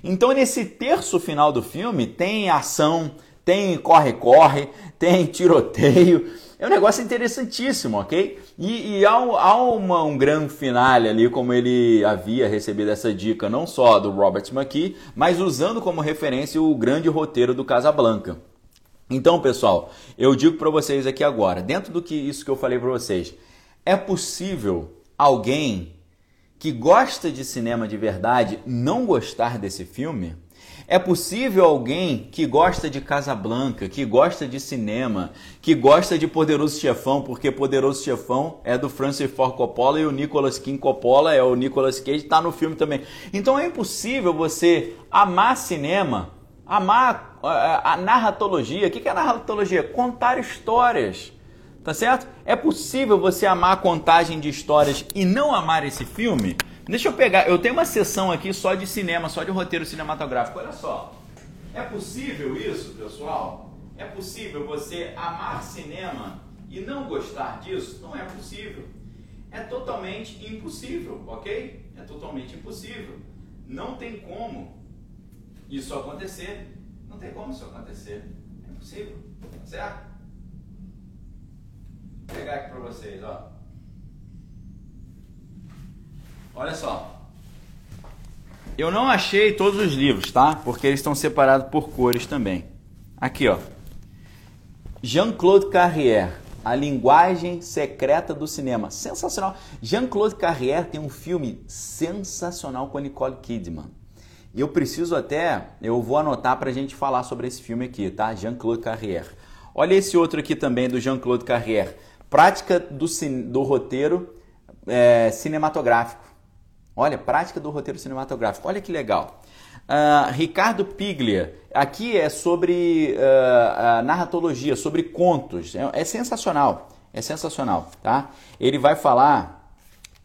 Então, nesse terço final do filme, tem ação, tem corre-corre, tem tiroteio. É um negócio interessantíssimo, ok? E, e há, há uma, um grande finale ali, como ele havia recebido essa dica, não só do Robert McKee, mas usando como referência o grande roteiro do Casablanca. Então, pessoal, eu digo para vocês aqui agora, dentro do que isso que eu falei para vocês, é possível alguém que gosta de cinema de verdade não gostar desse filme? É possível alguém que gosta de Casablanca, que gosta de cinema, que gosta de Poderoso Chefão, porque Poderoso Chefão é do Francis Ford Coppola e o Nicolas King Coppola é o Nicolas Cage, está no filme também. Então é impossível você amar cinema, amar a, eh, a narratologia. O que é narratologia? Contar histórias. Tá certo? É possível você amar a contagem de histórias e não amar esse filme? Deixa eu pegar, eu tenho uma sessão aqui só de cinema, só de roteiro cinematográfico. Olha só. É possível isso, pessoal? É possível você amar cinema e não gostar disso? Não é possível. É totalmente impossível, ok? É totalmente impossível. Não tem como isso acontecer. Não tem como isso acontecer. É impossível, certo? Vou pegar aqui para vocês, ó. Olha só. Eu não achei todos os livros, tá? Porque eles estão separados por cores também. Aqui, ó. Jean-Claude Carrière, A Linguagem Secreta do Cinema. Sensacional. Jean-Claude Carrière tem um filme sensacional com a Nicole Kidman. E eu preciso até, eu vou anotar para a gente falar sobre esse filme aqui, tá? Jean-Claude Carrière. Olha esse outro aqui também do Jean-Claude Carrière. Prática do, do roteiro é, cinematográfico. Olha, prática do roteiro cinematográfico. Olha que legal. Uh, Ricardo Piglia, aqui é sobre uh, narratologia, sobre contos. É, é, sensacional, é sensacional, tá? Ele vai falar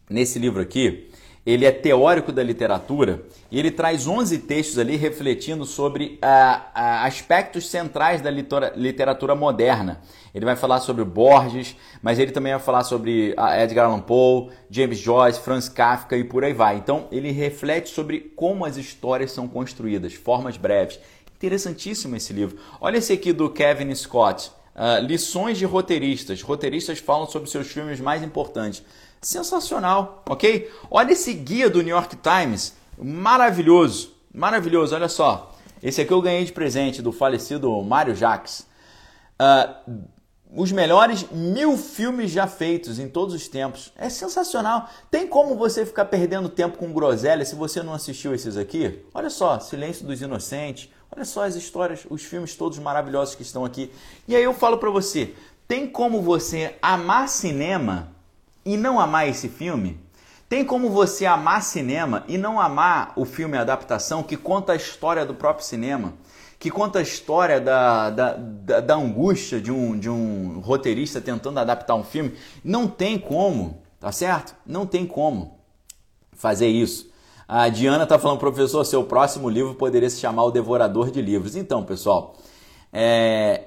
nesse livro aqui ele é teórico da literatura e ele traz 11 textos ali refletindo sobre ah, ah, aspectos centrais da literatura moderna. Ele vai falar sobre Borges, mas ele também vai falar sobre ah, Edgar Allan Poe, James Joyce, Franz Kafka e por aí vai. Então ele reflete sobre como as histórias são construídas, formas breves. Interessantíssimo esse livro. Olha esse aqui do Kevin Scott. Uh, lições de roteiristas. Roteiristas falam sobre seus filmes mais importantes. Sensacional, ok? Olha esse guia do New York Times, maravilhoso, maravilhoso. Olha só, esse aqui eu ganhei de presente do falecido Mário Jacques. Uh, os melhores mil filmes já feitos em todos os tempos. É sensacional. Tem como você ficar perdendo tempo com groselha se você não assistiu esses aqui? Olha só, Silêncio dos Inocentes. Olha só as histórias, os filmes todos maravilhosos que estão aqui. E aí eu falo para você, tem como você amar cinema e não amar esse filme? Tem como você amar cinema e não amar o filme adaptação que conta a história do próprio cinema? Que conta a história da, da, da, da angústia de um, de um roteirista tentando adaptar um filme? Não tem como, tá certo? Não tem como fazer isso. A Diana está falando, professor, seu próximo livro poderia se chamar O Devorador de Livros. Então, pessoal, é,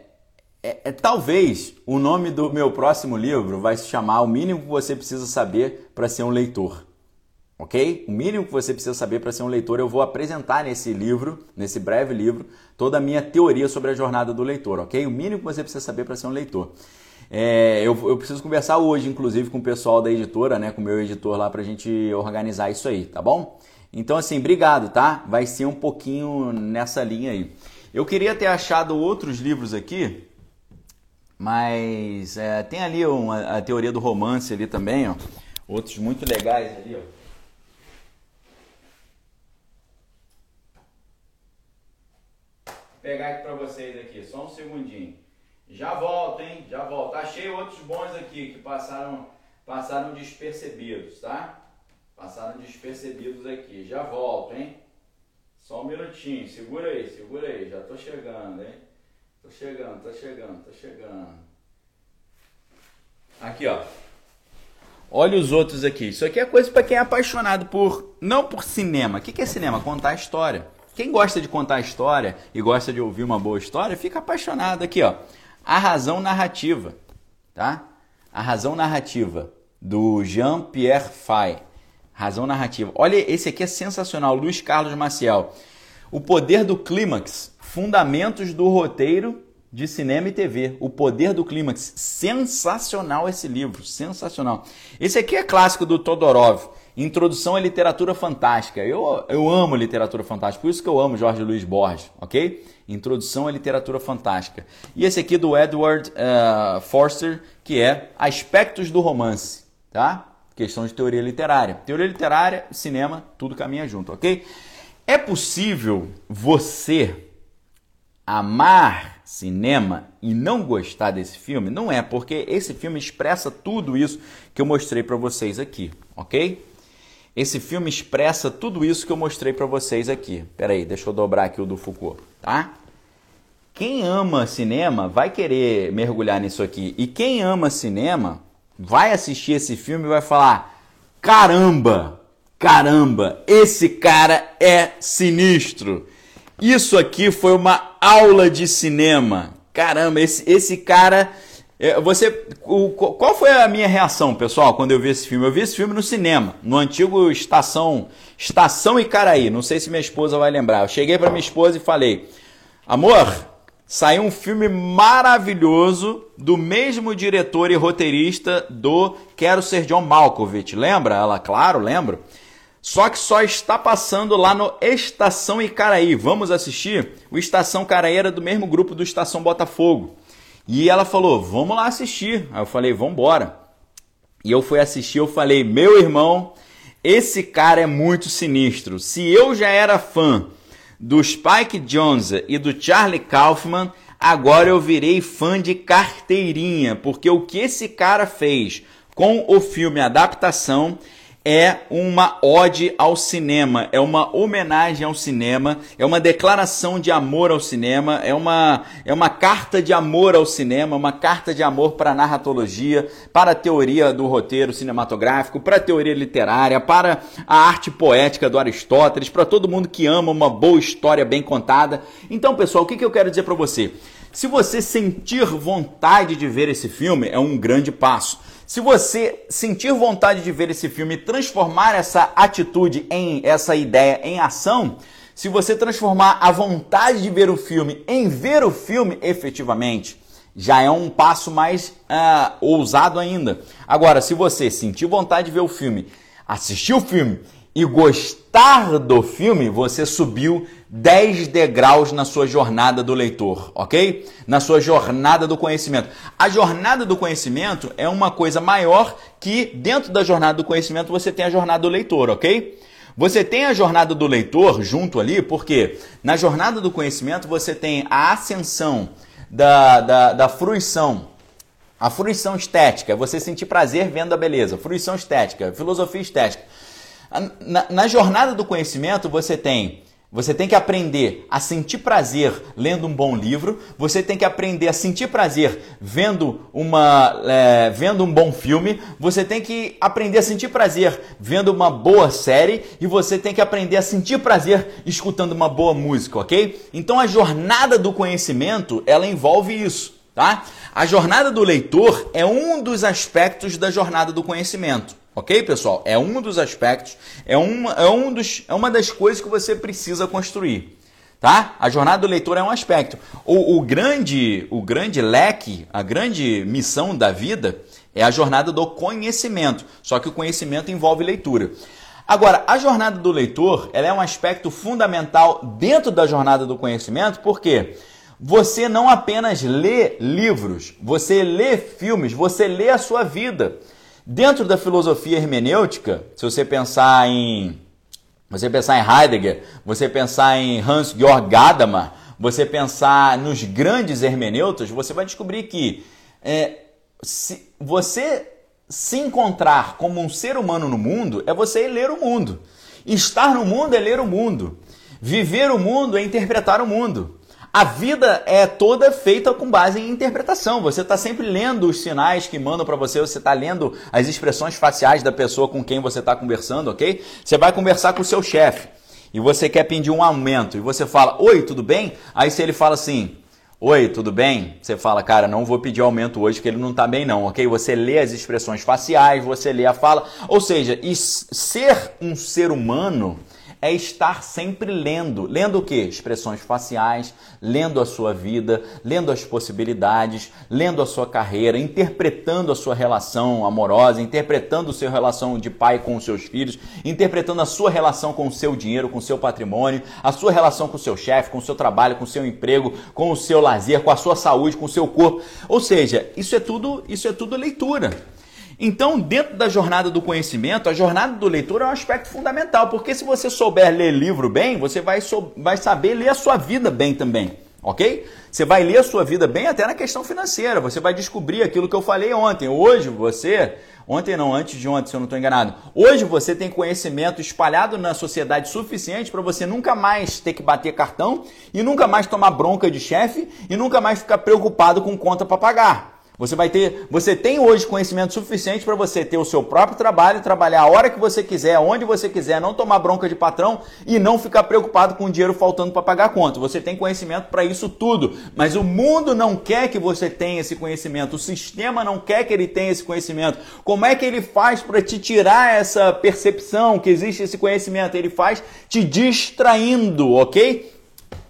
é, é, talvez o nome do meu próximo livro vai se chamar O Mínimo que você precisa saber para ser um leitor. Ok? O mínimo que você precisa saber para ser um leitor, eu vou apresentar nesse livro, nesse breve livro, toda a minha teoria sobre a jornada do leitor, ok? O mínimo que você precisa saber para ser um leitor. É, eu, eu, preciso conversar hoje, inclusive, com o pessoal da editora, né, com o meu editor lá, para a gente organizar isso aí, tá bom? Então, assim, obrigado, tá? Vai ser um pouquinho nessa linha aí. Eu queria ter achado outros livros aqui, mas é, tem ali uma, a teoria do romance ali também, ó. Outros muito legais ali, ó. Vou pegar aqui para vocês aqui, só um segundinho. Já volto, hein? Já volto. Achei outros bons aqui que passaram, passaram despercebidos, tá? Passaram despercebidos aqui. Já volto, hein? Só um minutinho. Segura aí, segura aí. Já tô chegando, hein? Tô chegando, tô chegando, tô chegando. Aqui, ó. Olha os outros aqui. Isso aqui é coisa para quem é apaixonado por não por cinema. O que é cinema? Contar história. Quem gosta de contar história e gosta de ouvir uma boa história, fica apaixonado aqui, ó. A razão narrativa, tá? A razão narrativa do Jean-Pierre Fay. Razão narrativa. Olha, esse aqui é sensacional, Luiz Carlos Maciel. O poder do clímax Fundamentos do roteiro de cinema e TV. O poder do clímax. Sensacional esse livro, sensacional. Esse aqui é clássico do Todorov. Introdução à literatura fantástica. Eu, eu amo literatura fantástica, por isso que eu amo Jorge Luiz Borges, ok? Introdução à literatura fantástica. E esse aqui do Edward uh, Forster, que é Aspectos do Romance, tá? Questão de teoria literária. Teoria literária, cinema, tudo caminha junto, ok? É possível você amar cinema e não gostar desse filme? Não é, porque esse filme expressa tudo isso que eu mostrei para vocês aqui, ok? Esse filme expressa tudo isso que eu mostrei para vocês aqui. Pera aí, deixa eu dobrar aqui o do Foucault, tá? Quem ama cinema vai querer mergulhar nisso aqui. E quem ama cinema vai assistir esse filme e vai falar: caramba, caramba, esse cara é sinistro. Isso aqui foi uma aula de cinema. Caramba, esse, esse cara. É, você, o, qual foi a minha reação, pessoal, quando eu vi esse filme? Eu vi esse filme no cinema, no antigo Estação Estação Icaraí. Não sei se minha esposa vai lembrar. Eu cheguei para minha esposa e falei: Amor, saiu um filme maravilhoso do mesmo diretor e roteirista do Quero Ser John Malkovich. Lembra? Ela, claro, lembro. Só que só está passando lá no Estação Icaraí. Vamos assistir? O Estação Icaraí era do mesmo grupo do Estação Botafogo. E ela falou: "Vamos lá assistir". Aí eu falei: "Vamos embora". E eu fui assistir, eu falei: "Meu irmão, esse cara é muito sinistro. Se eu já era fã do Spike Jonze e do Charlie Kaufman, agora eu virei fã de carteirinha, porque o que esse cara fez com o filme Adaptação é uma ode ao cinema, é uma homenagem ao cinema, é uma declaração de amor ao cinema, é uma, é uma carta de amor ao cinema, uma carta de amor para a narratologia, para a teoria do roteiro cinematográfico, para a teoria literária, para a arte poética do Aristóteles, para todo mundo que ama uma boa história bem contada. Então, pessoal, o que, que eu quero dizer para você? Se você sentir vontade de ver esse filme, é um grande passo. Se você sentir vontade de ver esse filme transformar essa atitude em essa ideia em ação, se você transformar a vontade de ver o filme em ver o filme efetivamente, já é um passo mais uh, ousado ainda. Agora, se você sentir vontade de ver o filme, assistir o filme e gostar do filme, você subiu 10 degraus na sua jornada do leitor, ok? Na sua jornada do conhecimento. A jornada do conhecimento é uma coisa maior que dentro da jornada do conhecimento você tem a jornada do leitor, ok? Você tem a jornada do leitor junto ali, porque na jornada do conhecimento você tem a ascensão da, da, da fruição. A fruição estética, você sentir prazer vendo a beleza. Fruição estética, filosofia estética. Na, na jornada do conhecimento você tem você tem que aprender a sentir prazer lendo um bom livro. Você tem que aprender a sentir prazer vendo, uma, é, vendo um bom filme. Você tem que aprender a sentir prazer vendo uma boa série. E você tem que aprender a sentir prazer escutando uma boa música, ok? Então a jornada do conhecimento ela envolve isso, tá? A jornada do leitor é um dos aspectos da jornada do conhecimento. Ok, pessoal? É um dos aspectos, é uma, é, um dos, é uma das coisas que você precisa construir. Tá? A jornada do leitor é um aspecto. O, o, grande, o grande leque, a grande missão da vida é a jornada do conhecimento. Só que o conhecimento envolve leitura. Agora, a jornada do leitor ela é um aspecto fundamental dentro da jornada do conhecimento, porque você não apenas lê livros, você lê filmes, você lê a sua vida. Dentro da filosofia hermenêutica, se você pensar em você pensar em Heidegger, você pensar em Hans-Georg Gadamer, você pensar nos grandes hermeneutas, você vai descobrir que é, se você se encontrar como um ser humano no mundo é você ler o mundo. Estar no mundo é ler o mundo. Viver o mundo é interpretar o mundo. A vida é toda feita com base em interpretação. Você está sempre lendo os sinais que mandam para você, você está lendo as expressões faciais da pessoa com quem você está conversando, ok? Você vai conversar com o seu chefe e você quer pedir um aumento e você fala, oi, tudo bem? Aí se ele fala assim, oi, tudo bem? Você fala, cara, não vou pedir aumento hoje porque ele não está bem não, ok? Você lê as expressões faciais, você lê a fala, ou seja, ser um ser humano é estar sempre lendo. Lendo o que? Expressões faciais, lendo a sua vida, lendo as possibilidades, lendo a sua carreira, interpretando a sua relação amorosa, interpretando a sua relação de pai com os seus filhos, interpretando a sua relação com o seu dinheiro, com o seu patrimônio, a sua relação com o seu chefe, com o seu trabalho, com o seu emprego, com o seu lazer, com a sua saúde, com o seu corpo. Ou seja, isso é tudo, isso é tudo leitura. Então, dentro da jornada do conhecimento, a jornada do leitor é um aspecto fundamental, porque se você souber ler livro bem, você vai, vai saber ler a sua vida bem também, ok? Você vai ler a sua vida bem até na questão financeira, você vai descobrir aquilo que eu falei ontem. Hoje você, ontem não, antes de ontem, se eu não estou enganado, hoje você tem conhecimento espalhado na sociedade suficiente para você nunca mais ter que bater cartão e nunca mais tomar bronca de chefe e nunca mais ficar preocupado com conta para pagar. Você vai ter, você tem hoje conhecimento suficiente para você ter o seu próprio trabalho, trabalhar a hora que você quiser, onde você quiser, não tomar bronca de patrão e não ficar preocupado com o dinheiro faltando para pagar a conta. Você tem conhecimento para isso tudo, mas o mundo não quer que você tenha esse conhecimento, o sistema não quer que ele tenha esse conhecimento. Como é que ele faz para te tirar essa percepção que existe esse conhecimento? Ele faz te distraindo, ok?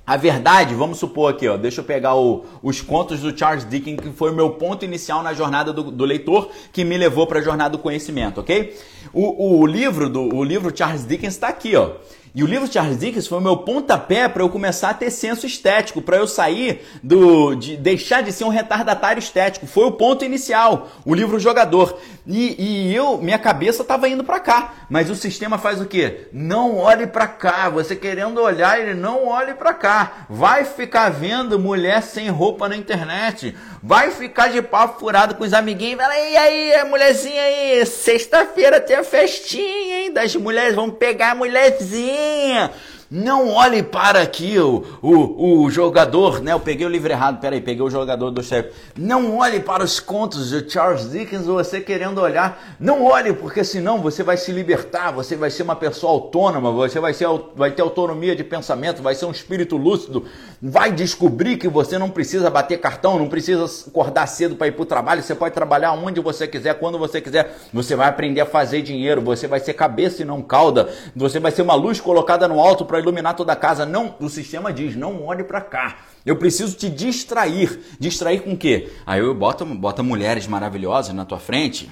A verdade, vamos supor aqui, ó, deixa eu pegar o, os contos do Charles Dickens, que foi o meu ponto inicial na jornada do, do leitor, que me levou para a jornada do conhecimento, ok? O, o livro do o livro Charles Dickens está aqui, ó. E o livro Charles Dickens foi o meu pontapé para eu começar a ter senso estético, para eu sair do de deixar de ser um retardatário estético. Foi o ponto inicial, o livro Jogador. E, e eu, minha cabeça estava indo para cá, mas o sistema faz o quê? Não olhe para cá. Você querendo olhar, ele não olhe para cá. Vai ficar vendo mulher sem roupa na internet. Vai ficar de papo furado com os amiguinhos. Fala, e aí, mulherzinha aí, sexta-feira tem a festinha, hein? Das mulheres, vamos pegar a mulherzinha. man. Não olhe para aqui o, o, o jogador, né? Eu peguei o livro errado, peraí, peguei o jogador do chefe. Não olhe para os contos de Charles Dickens, você querendo olhar. Não olhe, porque senão você vai se libertar, você vai ser uma pessoa autônoma, você vai, ser, vai ter autonomia de pensamento, vai ser um espírito lúcido, vai descobrir que você não precisa bater cartão, não precisa acordar cedo para ir para o trabalho, você pode trabalhar onde você quiser, quando você quiser. Você vai aprender a fazer dinheiro, você vai ser cabeça e não cauda, você vai ser uma luz colocada no alto para iluminar toda a casa. Não, o sistema diz, não olhe para cá. Eu preciso te distrair. Distrair com o quê? Aí eu boto, boto mulheres maravilhosas na tua frente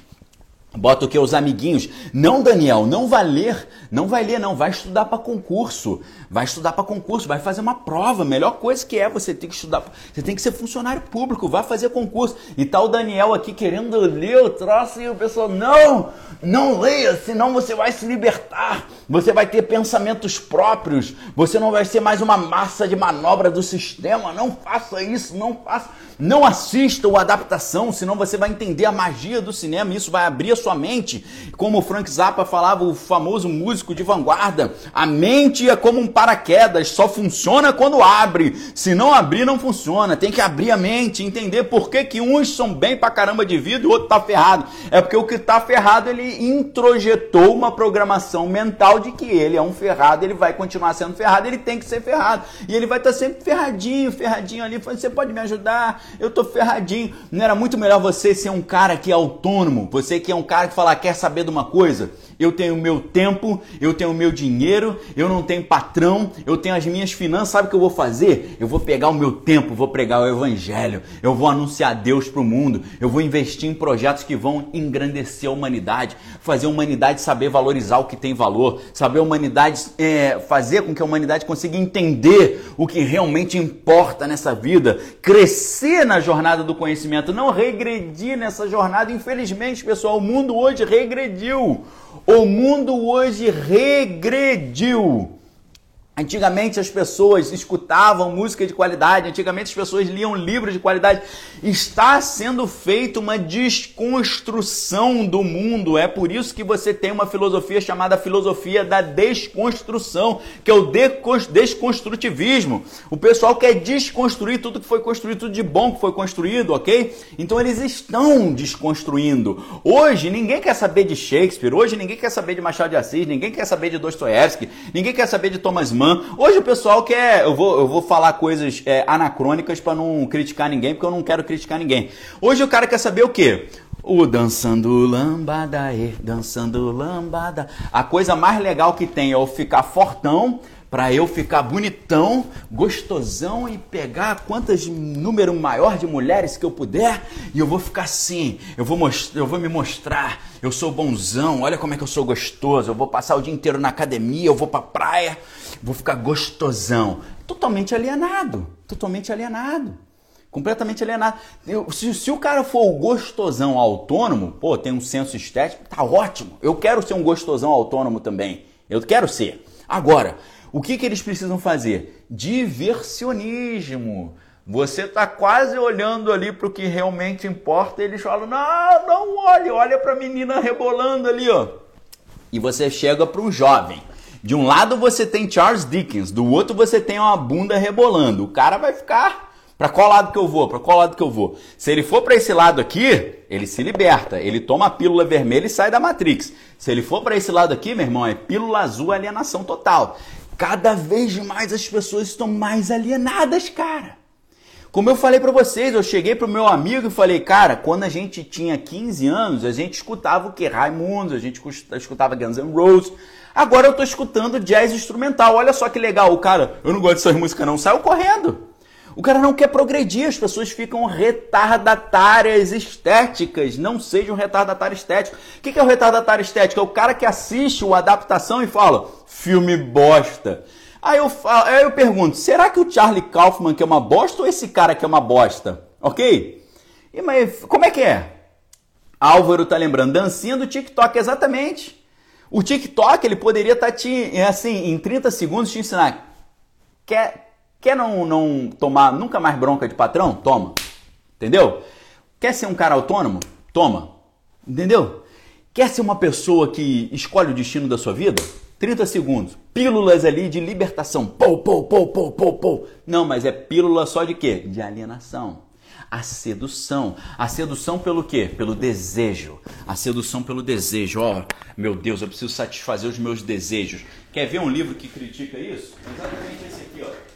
Bota o que? Os amiguinhos. Não, Daniel, não vai ler. Não vai ler, não. Vai estudar para concurso. Vai estudar para concurso. Vai fazer uma prova. Melhor coisa que é você tem que estudar. Você tem que ser funcionário público. Vai fazer concurso. E tá o Daniel aqui querendo ler o troço e o pessoal, não, não leia, senão você vai se libertar. Você vai ter pensamentos próprios. Você não vai ser mais uma massa de manobra do sistema. Não faça isso, não faça. Não assista o adaptação, senão você vai entender a magia do cinema. Isso vai abrir a sua mente. Como Frank Zappa falava, o famoso músico de vanguarda, a mente é como um paraquedas, só funciona quando abre. Se não abrir, não funciona. Tem que abrir a mente, entender por que, que uns são bem pra caramba de vida e o outro tá ferrado. É porque o que tá ferrado, ele introjetou uma programação mental de que ele é um ferrado, ele vai continuar sendo ferrado, ele tem que ser ferrado. E ele vai estar tá sempre ferradinho, ferradinho ali. Você pode me ajudar? Eu tô ferradinho. Não era muito melhor você ser um cara que é autônomo? Você que é um cara que fala, quer saber de uma coisa? Eu tenho meu tempo, eu tenho meu dinheiro, eu não tenho patrão, eu tenho as minhas finanças. Sabe o que eu vou fazer? Eu vou pegar o meu tempo, vou pregar o evangelho, eu vou anunciar Deus para o mundo, eu vou investir em projetos que vão engrandecer a humanidade, fazer a humanidade saber valorizar o que tem valor, saber a humanidade é, fazer com que a humanidade consiga entender o que realmente importa nessa vida, crescer na jornada do conhecimento, não regredir nessa jornada. Infelizmente, pessoal, o mundo hoje regrediu. O mundo hoje regrediu. Antigamente as pessoas escutavam música de qualidade, antigamente as pessoas liam livros de qualidade. Está sendo feita uma desconstrução do mundo. É por isso que você tem uma filosofia chamada filosofia da desconstrução, que é o desconstrutivismo. O pessoal quer desconstruir tudo que foi construído, tudo de bom que foi construído, ok? Então eles estão desconstruindo. Hoje ninguém quer saber de Shakespeare, hoje ninguém quer saber de Machado de Assis, ninguém quer saber de Dostoiévski, ninguém quer saber de Thomas Mann. Hoje o pessoal quer. Eu vou, eu vou falar coisas é, anacrônicas para não criticar ninguém, porque eu não quero criticar ninguém. Hoje o cara quer saber o quê? O dançando lambada, e dançando lambada. A coisa mais legal que tem é eu ficar fortão, para eu ficar bonitão, gostosão e pegar quantas número maior de mulheres que eu puder e eu vou ficar assim, eu vou, eu vou me mostrar, eu sou bonzão, olha como é que eu sou gostoso, eu vou passar o dia inteiro na academia, eu vou pra praia, vou ficar gostosão. Totalmente alienado, totalmente alienado. Completamente alienado. Eu, se, se, o cara for o gostosão autônomo, pô, tem um senso estético, tá ótimo. Eu quero ser um gostosão autônomo também. Eu quero ser. Agora, o que, que eles precisam fazer? Diversionismo. Você está quase olhando ali para o que realmente importa. Eles falam: não, não olhe, olha para a menina rebolando ali, ó. E você chega para um jovem. De um lado você tem Charles Dickens, do outro você tem uma bunda rebolando. O cara vai ficar para qual lado que eu vou? Para qual lado que eu vou? Se ele for para esse lado aqui, ele se liberta, ele toma a pílula vermelha e sai da Matrix. Se ele for para esse lado aqui, meu irmão, é pílula azul, alienação total. Cada vez mais as pessoas estão mais alienadas, cara. Como eu falei para vocês, eu cheguei pro meu amigo e falei, cara, quando a gente tinha 15 anos, a gente escutava o que? Raimundos, a gente escutava Guns N' Roses. Agora eu tô escutando jazz instrumental. Olha só que legal. O cara, eu não gosto dessas músicas não, saiu correndo. O cara não quer progredir, as pessoas ficam retardatárias estéticas. Não seja um retardatário estético. O que é o retardatário estético? É o cara que assiste o adaptação e fala, filme bosta. Aí eu, falo, aí eu pergunto, será que o Charlie Kaufman que é uma bosta ou esse cara que é uma bosta? Ok? E, mas como é que é? Álvaro tá lembrando, dancinha do TikTok, exatamente. O TikTok, ele poderia estar tá te, assim, em 30 segundos te ensinar. Quer, quer não, não tomar nunca mais bronca de patrão? Toma. Entendeu? Quer ser um cara autônomo? Toma. Entendeu? Quer ser uma pessoa que escolhe o destino da sua vida? 30 segundos. Pílulas ali de libertação. Pou, pou, pou, pou, pou, pou. Não, mas é pílula só de quê? De alienação. A sedução. A sedução pelo quê? Pelo desejo. A sedução pelo desejo. Ó, oh, meu Deus, eu preciso satisfazer os meus desejos. Quer ver um livro que critica isso? Exatamente esse aqui, ó.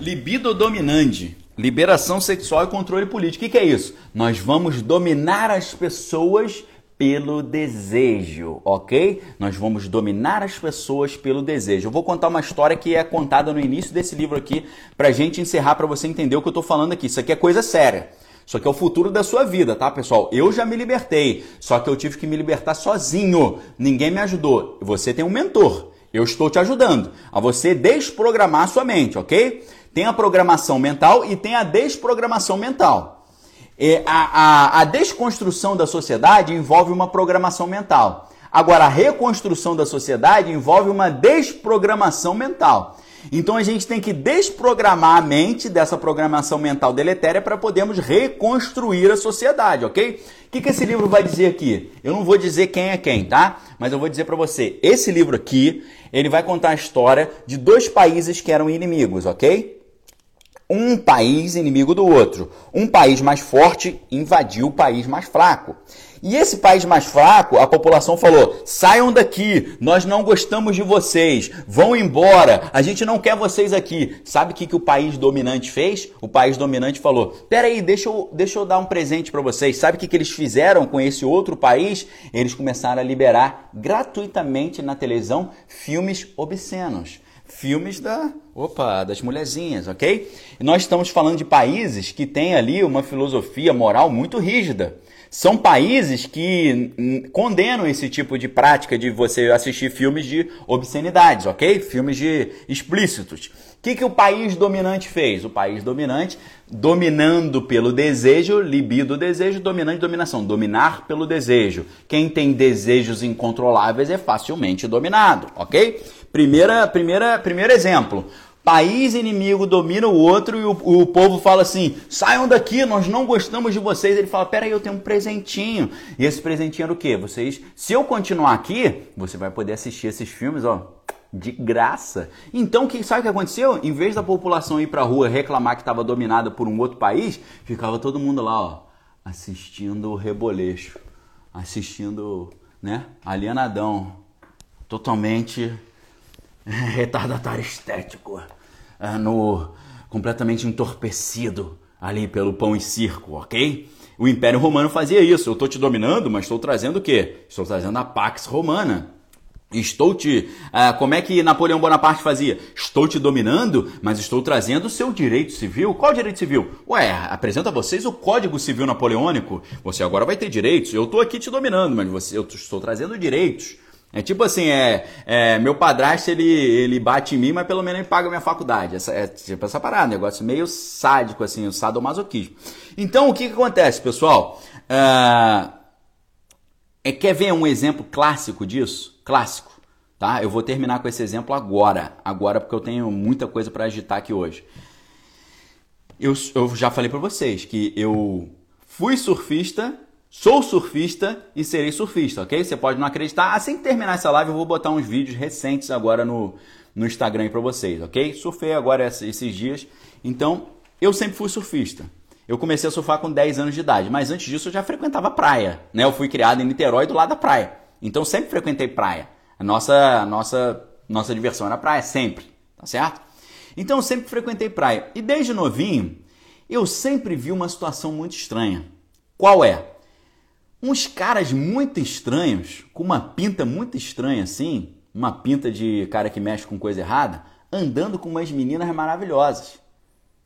Libido dominante. Liberação sexual e controle político. O que, que é isso? Nós vamos dominar as pessoas pelo desejo, ok? Nós vamos dominar as pessoas pelo desejo. Eu vou contar uma história que é contada no início desse livro aqui, pra gente encerrar, para você entender o que eu tô falando aqui. Isso aqui é coisa séria. Isso aqui é o futuro da sua vida, tá, pessoal? Eu já me libertei, só que eu tive que me libertar sozinho. Ninguém me ajudou. Você tem um mentor. Eu estou te ajudando a você desprogramar a sua mente, ok? Tem a programação mental e tem a desprogramação mental. É, a, a, a desconstrução da sociedade envolve uma programação mental. Agora, a reconstrução da sociedade envolve uma desprogramação mental. Então a gente tem que desprogramar a mente dessa programação mental deletéria para podermos reconstruir a sociedade, ok? O que, que esse livro vai dizer aqui? Eu não vou dizer quem é quem, tá? Mas eu vou dizer para você. Esse livro aqui, ele vai contar a história de dois países que eram inimigos, ok? Um país inimigo do outro. Um país mais forte invadiu o país mais fraco. E esse país mais fraco, a população falou: saiam daqui, nós não gostamos de vocês, vão embora, a gente não quer vocês aqui. Sabe o que, que o país dominante fez? O país dominante falou: peraí, deixa eu, deixa eu dar um presente para vocês. Sabe o que, que eles fizeram com esse outro país? Eles começaram a liberar gratuitamente na televisão filmes obscenos filmes da, opa, das mulherzinhas, ok? Nós estamos falando de países que têm ali uma filosofia moral muito rígida. São países que condenam esse tipo de prática de você assistir filmes de obscenidades, ok? Filmes de explícitos. O que, que o país dominante fez? O país dominante, dominando pelo desejo, libido desejo, dominante dominação, dominar pelo desejo. Quem tem desejos incontroláveis é facilmente dominado, ok? Primeira, primeira, primeiro exemplo. País inimigo domina o outro e o, o, povo fala assim: saiam daqui, nós não gostamos de vocês. Ele fala: peraí, eu tenho um presentinho. E esse presentinho era o quê? Vocês, se eu continuar aqui, você vai poder assistir esses filmes, ó, de graça. Então, que, sabe o que aconteceu? Em vez da população ir pra rua reclamar que estava dominada por um outro país, ficava todo mundo lá, ó, assistindo o reboleixo, assistindo, né, alienadão, totalmente [LAUGHS] retardatário estético, é, no completamente entorpecido ali pelo pão e circo, ok? O Império Romano fazia isso. Eu estou te dominando, mas estou trazendo o quê? Estou trazendo a Pax Romana. Estou te. Uh, como é que Napoleão Bonaparte fazia? Estou te dominando, mas estou trazendo o seu direito civil. Qual direito civil? Ué, apresenta a vocês o Código Civil Napoleônico. Você agora vai ter direitos. Eu estou aqui te dominando, mas você, eu estou trazendo direitos. É tipo assim, é, é, meu padrasto ele, ele bate em mim, mas pelo menos ele paga minha faculdade. Essa, é tipo essa parada, negócio meio sádico, assim, o sadomasoquismo. Então, o que, que acontece, pessoal? Uh, é, quer ver um exemplo clássico disso? Clássico, tá? Eu vou terminar com esse exemplo agora. Agora, porque eu tenho muita coisa para agitar aqui hoje. Eu, eu já falei para vocês que eu fui surfista Sou surfista e serei surfista, ok? Você pode não acreditar. Assim que terminar essa live, eu vou botar uns vídeos recentes agora no, no Instagram para vocês, ok? Surfei agora esses dias. Então, eu sempre fui surfista. Eu comecei a surfar com 10 anos de idade, mas antes disso eu já frequentava praia, né? Eu fui criado em Niterói do lado da praia. Então, sempre frequentei praia. A nossa, nossa, nossa diversão era praia, sempre, tá certo? Então sempre frequentei praia. E desde novinho, eu sempre vi uma situação muito estranha. Qual é? Uns caras muito estranhos, com uma pinta muito estranha assim, uma pinta de cara que mexe com coisa errada, andando com umas meninas maravilhosas.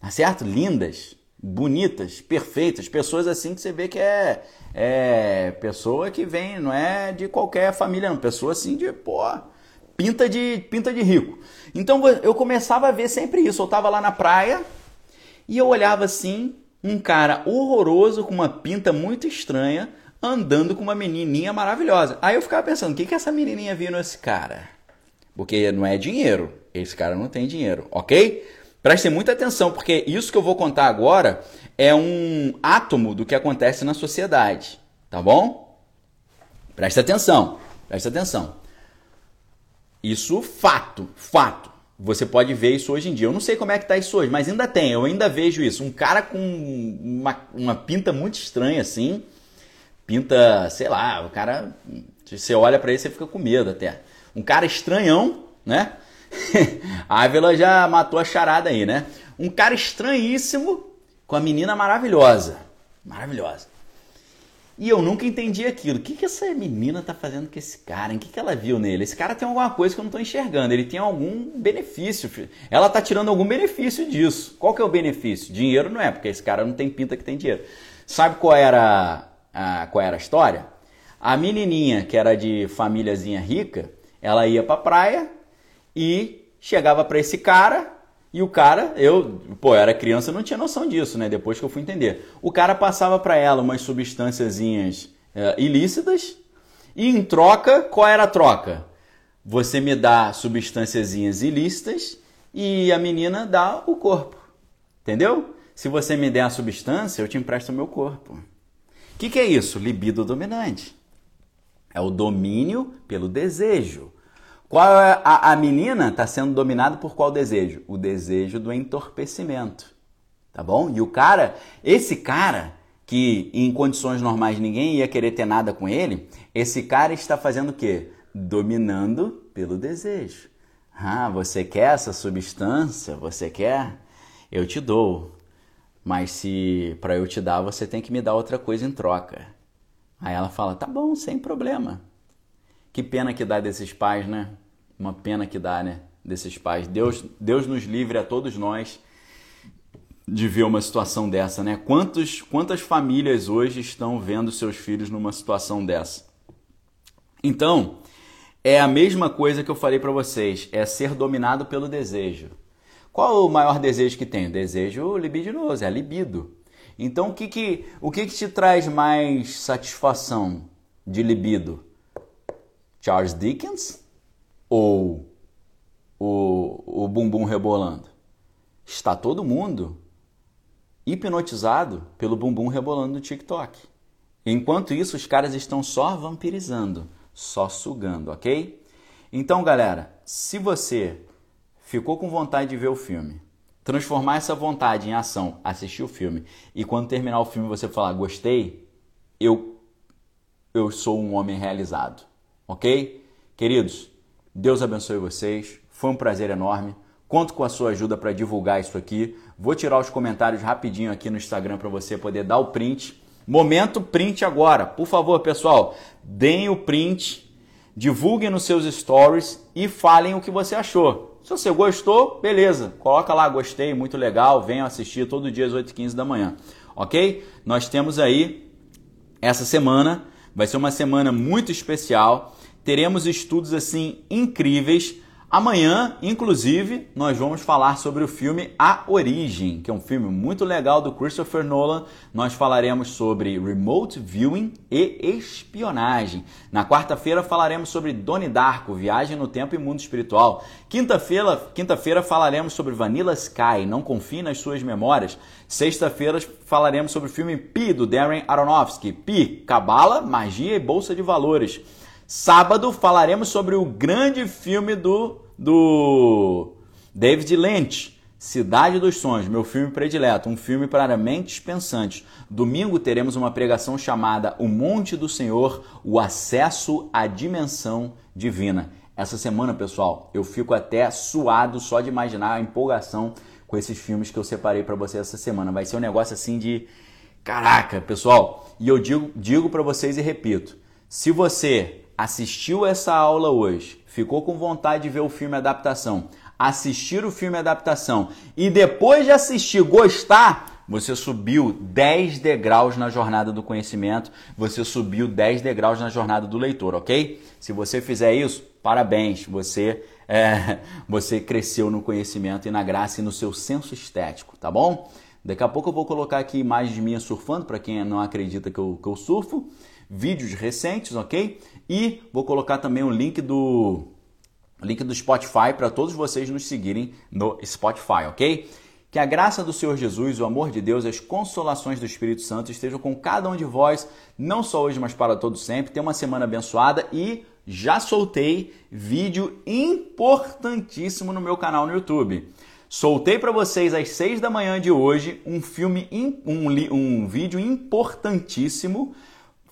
Tá certo? Lindas, bonitas, perfeitas, pessoas assim que você vê que é, é pessoa que vem, não é de qualquer família, não, pessoa assim de, pô, pinta de, pinta de rico. Então eu começava a ver sempre isso. Eu tava lá na praia e eu olhava assim, um cara horroroso com uma pinta muito estranha, andando com uma menininha maravilhosa. Aí eu ficava pensando, o que que essa menininha viu nesse cara? Porque não é dinheiro. Esse cara não tem dinheiro, ok? Prestem muita atenção, porque isso que eu vou contar agora é um átomo do que acontece na sociedade, tá bom? Presta atenção, presta atenção. Isso fato, fato. Você pode ver isso hoje em dia. Eu não sei como é que tá isso hoje, mas ainda tem, eu ainda vejo isso. Um cara com uma, uma pinta muito estranha assim, pinta, sei lá, o cara, você olha para ele você fica com medo até. Um cara estranhão, né? [LAUGHS] a Ávila já matou a charada aí, né? Um cara estranhíssimo com a menina maravilhosa. Maravilhosa. E eu nunca entendi aquilo. O que, que essa menina tá fazendo com esse cara? O que, que ela viu nele? Esse cara tem alguma coisa que eu não tô enxergando. Ele tem algum benefício. Ela tá tirando algum benefício disso. Qual que é o benefício? Dinheiro não é, porque esse cara não tem pinta que tem dinheiro. Sabe qual era a, qual era a história? A menininha, que era de famíliazinha rica, ela ia pra praia, e chegava para esse cara e o cara, eu, pô, eu era criança, não tinha noção disso, né? Depois que eu fui entender. O cara passava para ela umas substânciazinhas é, ilícitas e em troca, qual era a troca? Você me dá substânciazinhas ilícitas e a menina dá o corpo. Entendeu? Se você me der a substância, eu te empresto o meu corpo. O que, que é isso? Libido dominante. É o domínio pelo desejo. Qual é a, a menina está sendo dominada por qual desejo? O desejo do entorpecimento. Tá bom? E o cara, esse cara que em condições normais ninguém ia querer ter nada com ele, esse cara está fazendo o quê? Dominando pelo desejo. Ah, você quer essa substância? Você quer? Eu te dou. Mas se para eu te dar, você tem que me dar outra coisa em troca. Aí ela fala: "Tá bom, sem problema". Que pena que dá desses pais, né? Uma pena que dá, né? Desses pais. Deus, Deus nos livre a todos nós de ver uma situação dessa, né? Quantos, quantas famílias hoje estão vendo seus filhos numa situação dessa? Então, é a mesma coisa que eu falei para vocês, é ser dominado pelo desejo. Qual o maior desejo que tem? Desejo libidinoso, é libido. Então, o que, que, o que, que te traz mais satisfação de libido? Charles Dickens ou o, o bumbum rebolando? Está todo mundo hipnotizado pelo bumbum rebolando do TikTok. Enquanto isso, os caras estão só vampirizando, só sugando, ok? Então, galera, se você ficou com vontade de ver o filme, transformar essa vontade em ação, assistir o filme, e quando terminar o filme você falar gostei, eu eu sou um homem realizado ok? Queridos, Deus abençoe vocês. Foi um prazer enorme. Conto com a sua ajuda para divulgar isso aqui. Vou tirar os comentários rapidinho aqui no Instagram para você poder dar o print. Momento print agora. Por favor, pessoal, deem o print, divulguem nos seus stories e falem o que você achou. Se você gostou, beleza. Coloca lá, gostei, muito legal. Venham assistir todo dia às 8h15 da manhã. Ok? Nós temos aí essa semana. Vai ser uma semana muito especial teremos estudos assim incríveis. Amanhã, inclusive, nós vamos falar sobre o filme A Origem, que é um filme muito legal do Christopher Nolan. Nós falaremos sobre remote viewing e espionagem. Na quarta-feira falaremos sobre Donnie Darko, Viagem no Tempo e Mundo Espiritual. Quinta-feira, quinta-feira falaremos sobre Vanilla Sky, Não Confie nas Suas Memórias. Sexta-feira falaremos sobre o filme Pi, do Darren Aronofsky. Pi, Cabala, Magia e Bolsa de Valores. Sábado falaremos sobre o grande filme do, do David Lynch, Cidade dos Sonhos, meu filme predileto, um filme para mentes pensantes. Domingo teremos uma pregação chamada O Monte do Senhor, o acesso à dimensão divina. Essa semana, pessoal, eu fico até suado só de imaginar a empolgação com esses filmes que eu separei para você essa semana. Vai ser um negócio assim de caraca, pessoal. E eu digo, digo para vocês e repito: se você assistiu essa aula hoje, ficou com vontade de ver o filme adaptação, assistir o filme adaptação e depois de assistir gostar, você subiu 10 degraus na jornada do conhecimento, você subiu 10 degraus na jornada do leitor, ok? Se você fizer isso, parabéns, você é, [LAUGHS] você cresceu no conhecimento e na graça e no seu senso estético, tá bom? Daqui a pouco eu vou colocar aqui imagens minhas surfando, para quem não acredita que eu, que eu surfo, vídeos recentes, ok? E vou colocar também o link do link do Spotify para todos vocês nos seguirem no Spotify, ok? Que a graça do Senhor Jesus, o amor de Deus, as consolações do Espírito Santo estejam com cada um de vós, não só hoje, mas para todo sempre. Tenha uma semana abençoada e já soltei vídeo importantíssimo no meu canal no YouTube. Soltei para vocês às 6 da manhã de hoje um filme, um, um vídeo importantíssimo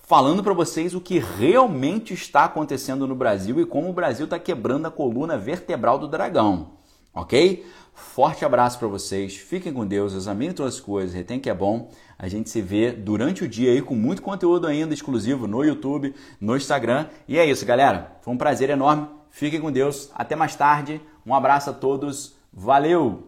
falando para vocês o que realmente está acontecendo no Brasil e como o Brasil está quebrando a coluna vertebral do dragão, ok? Forte abraço para vocês, fiquem com Deus, examinem todas as coisas, retém que é bom. A gente se vê durante o dia aí com muito conteúdo ainda exclusivo no YouTube, no Instagram. E é isso, galera. Foi um prazer enorme. Fiquem com Deus. Até mais tarde. Um abraço a todos. Valeu!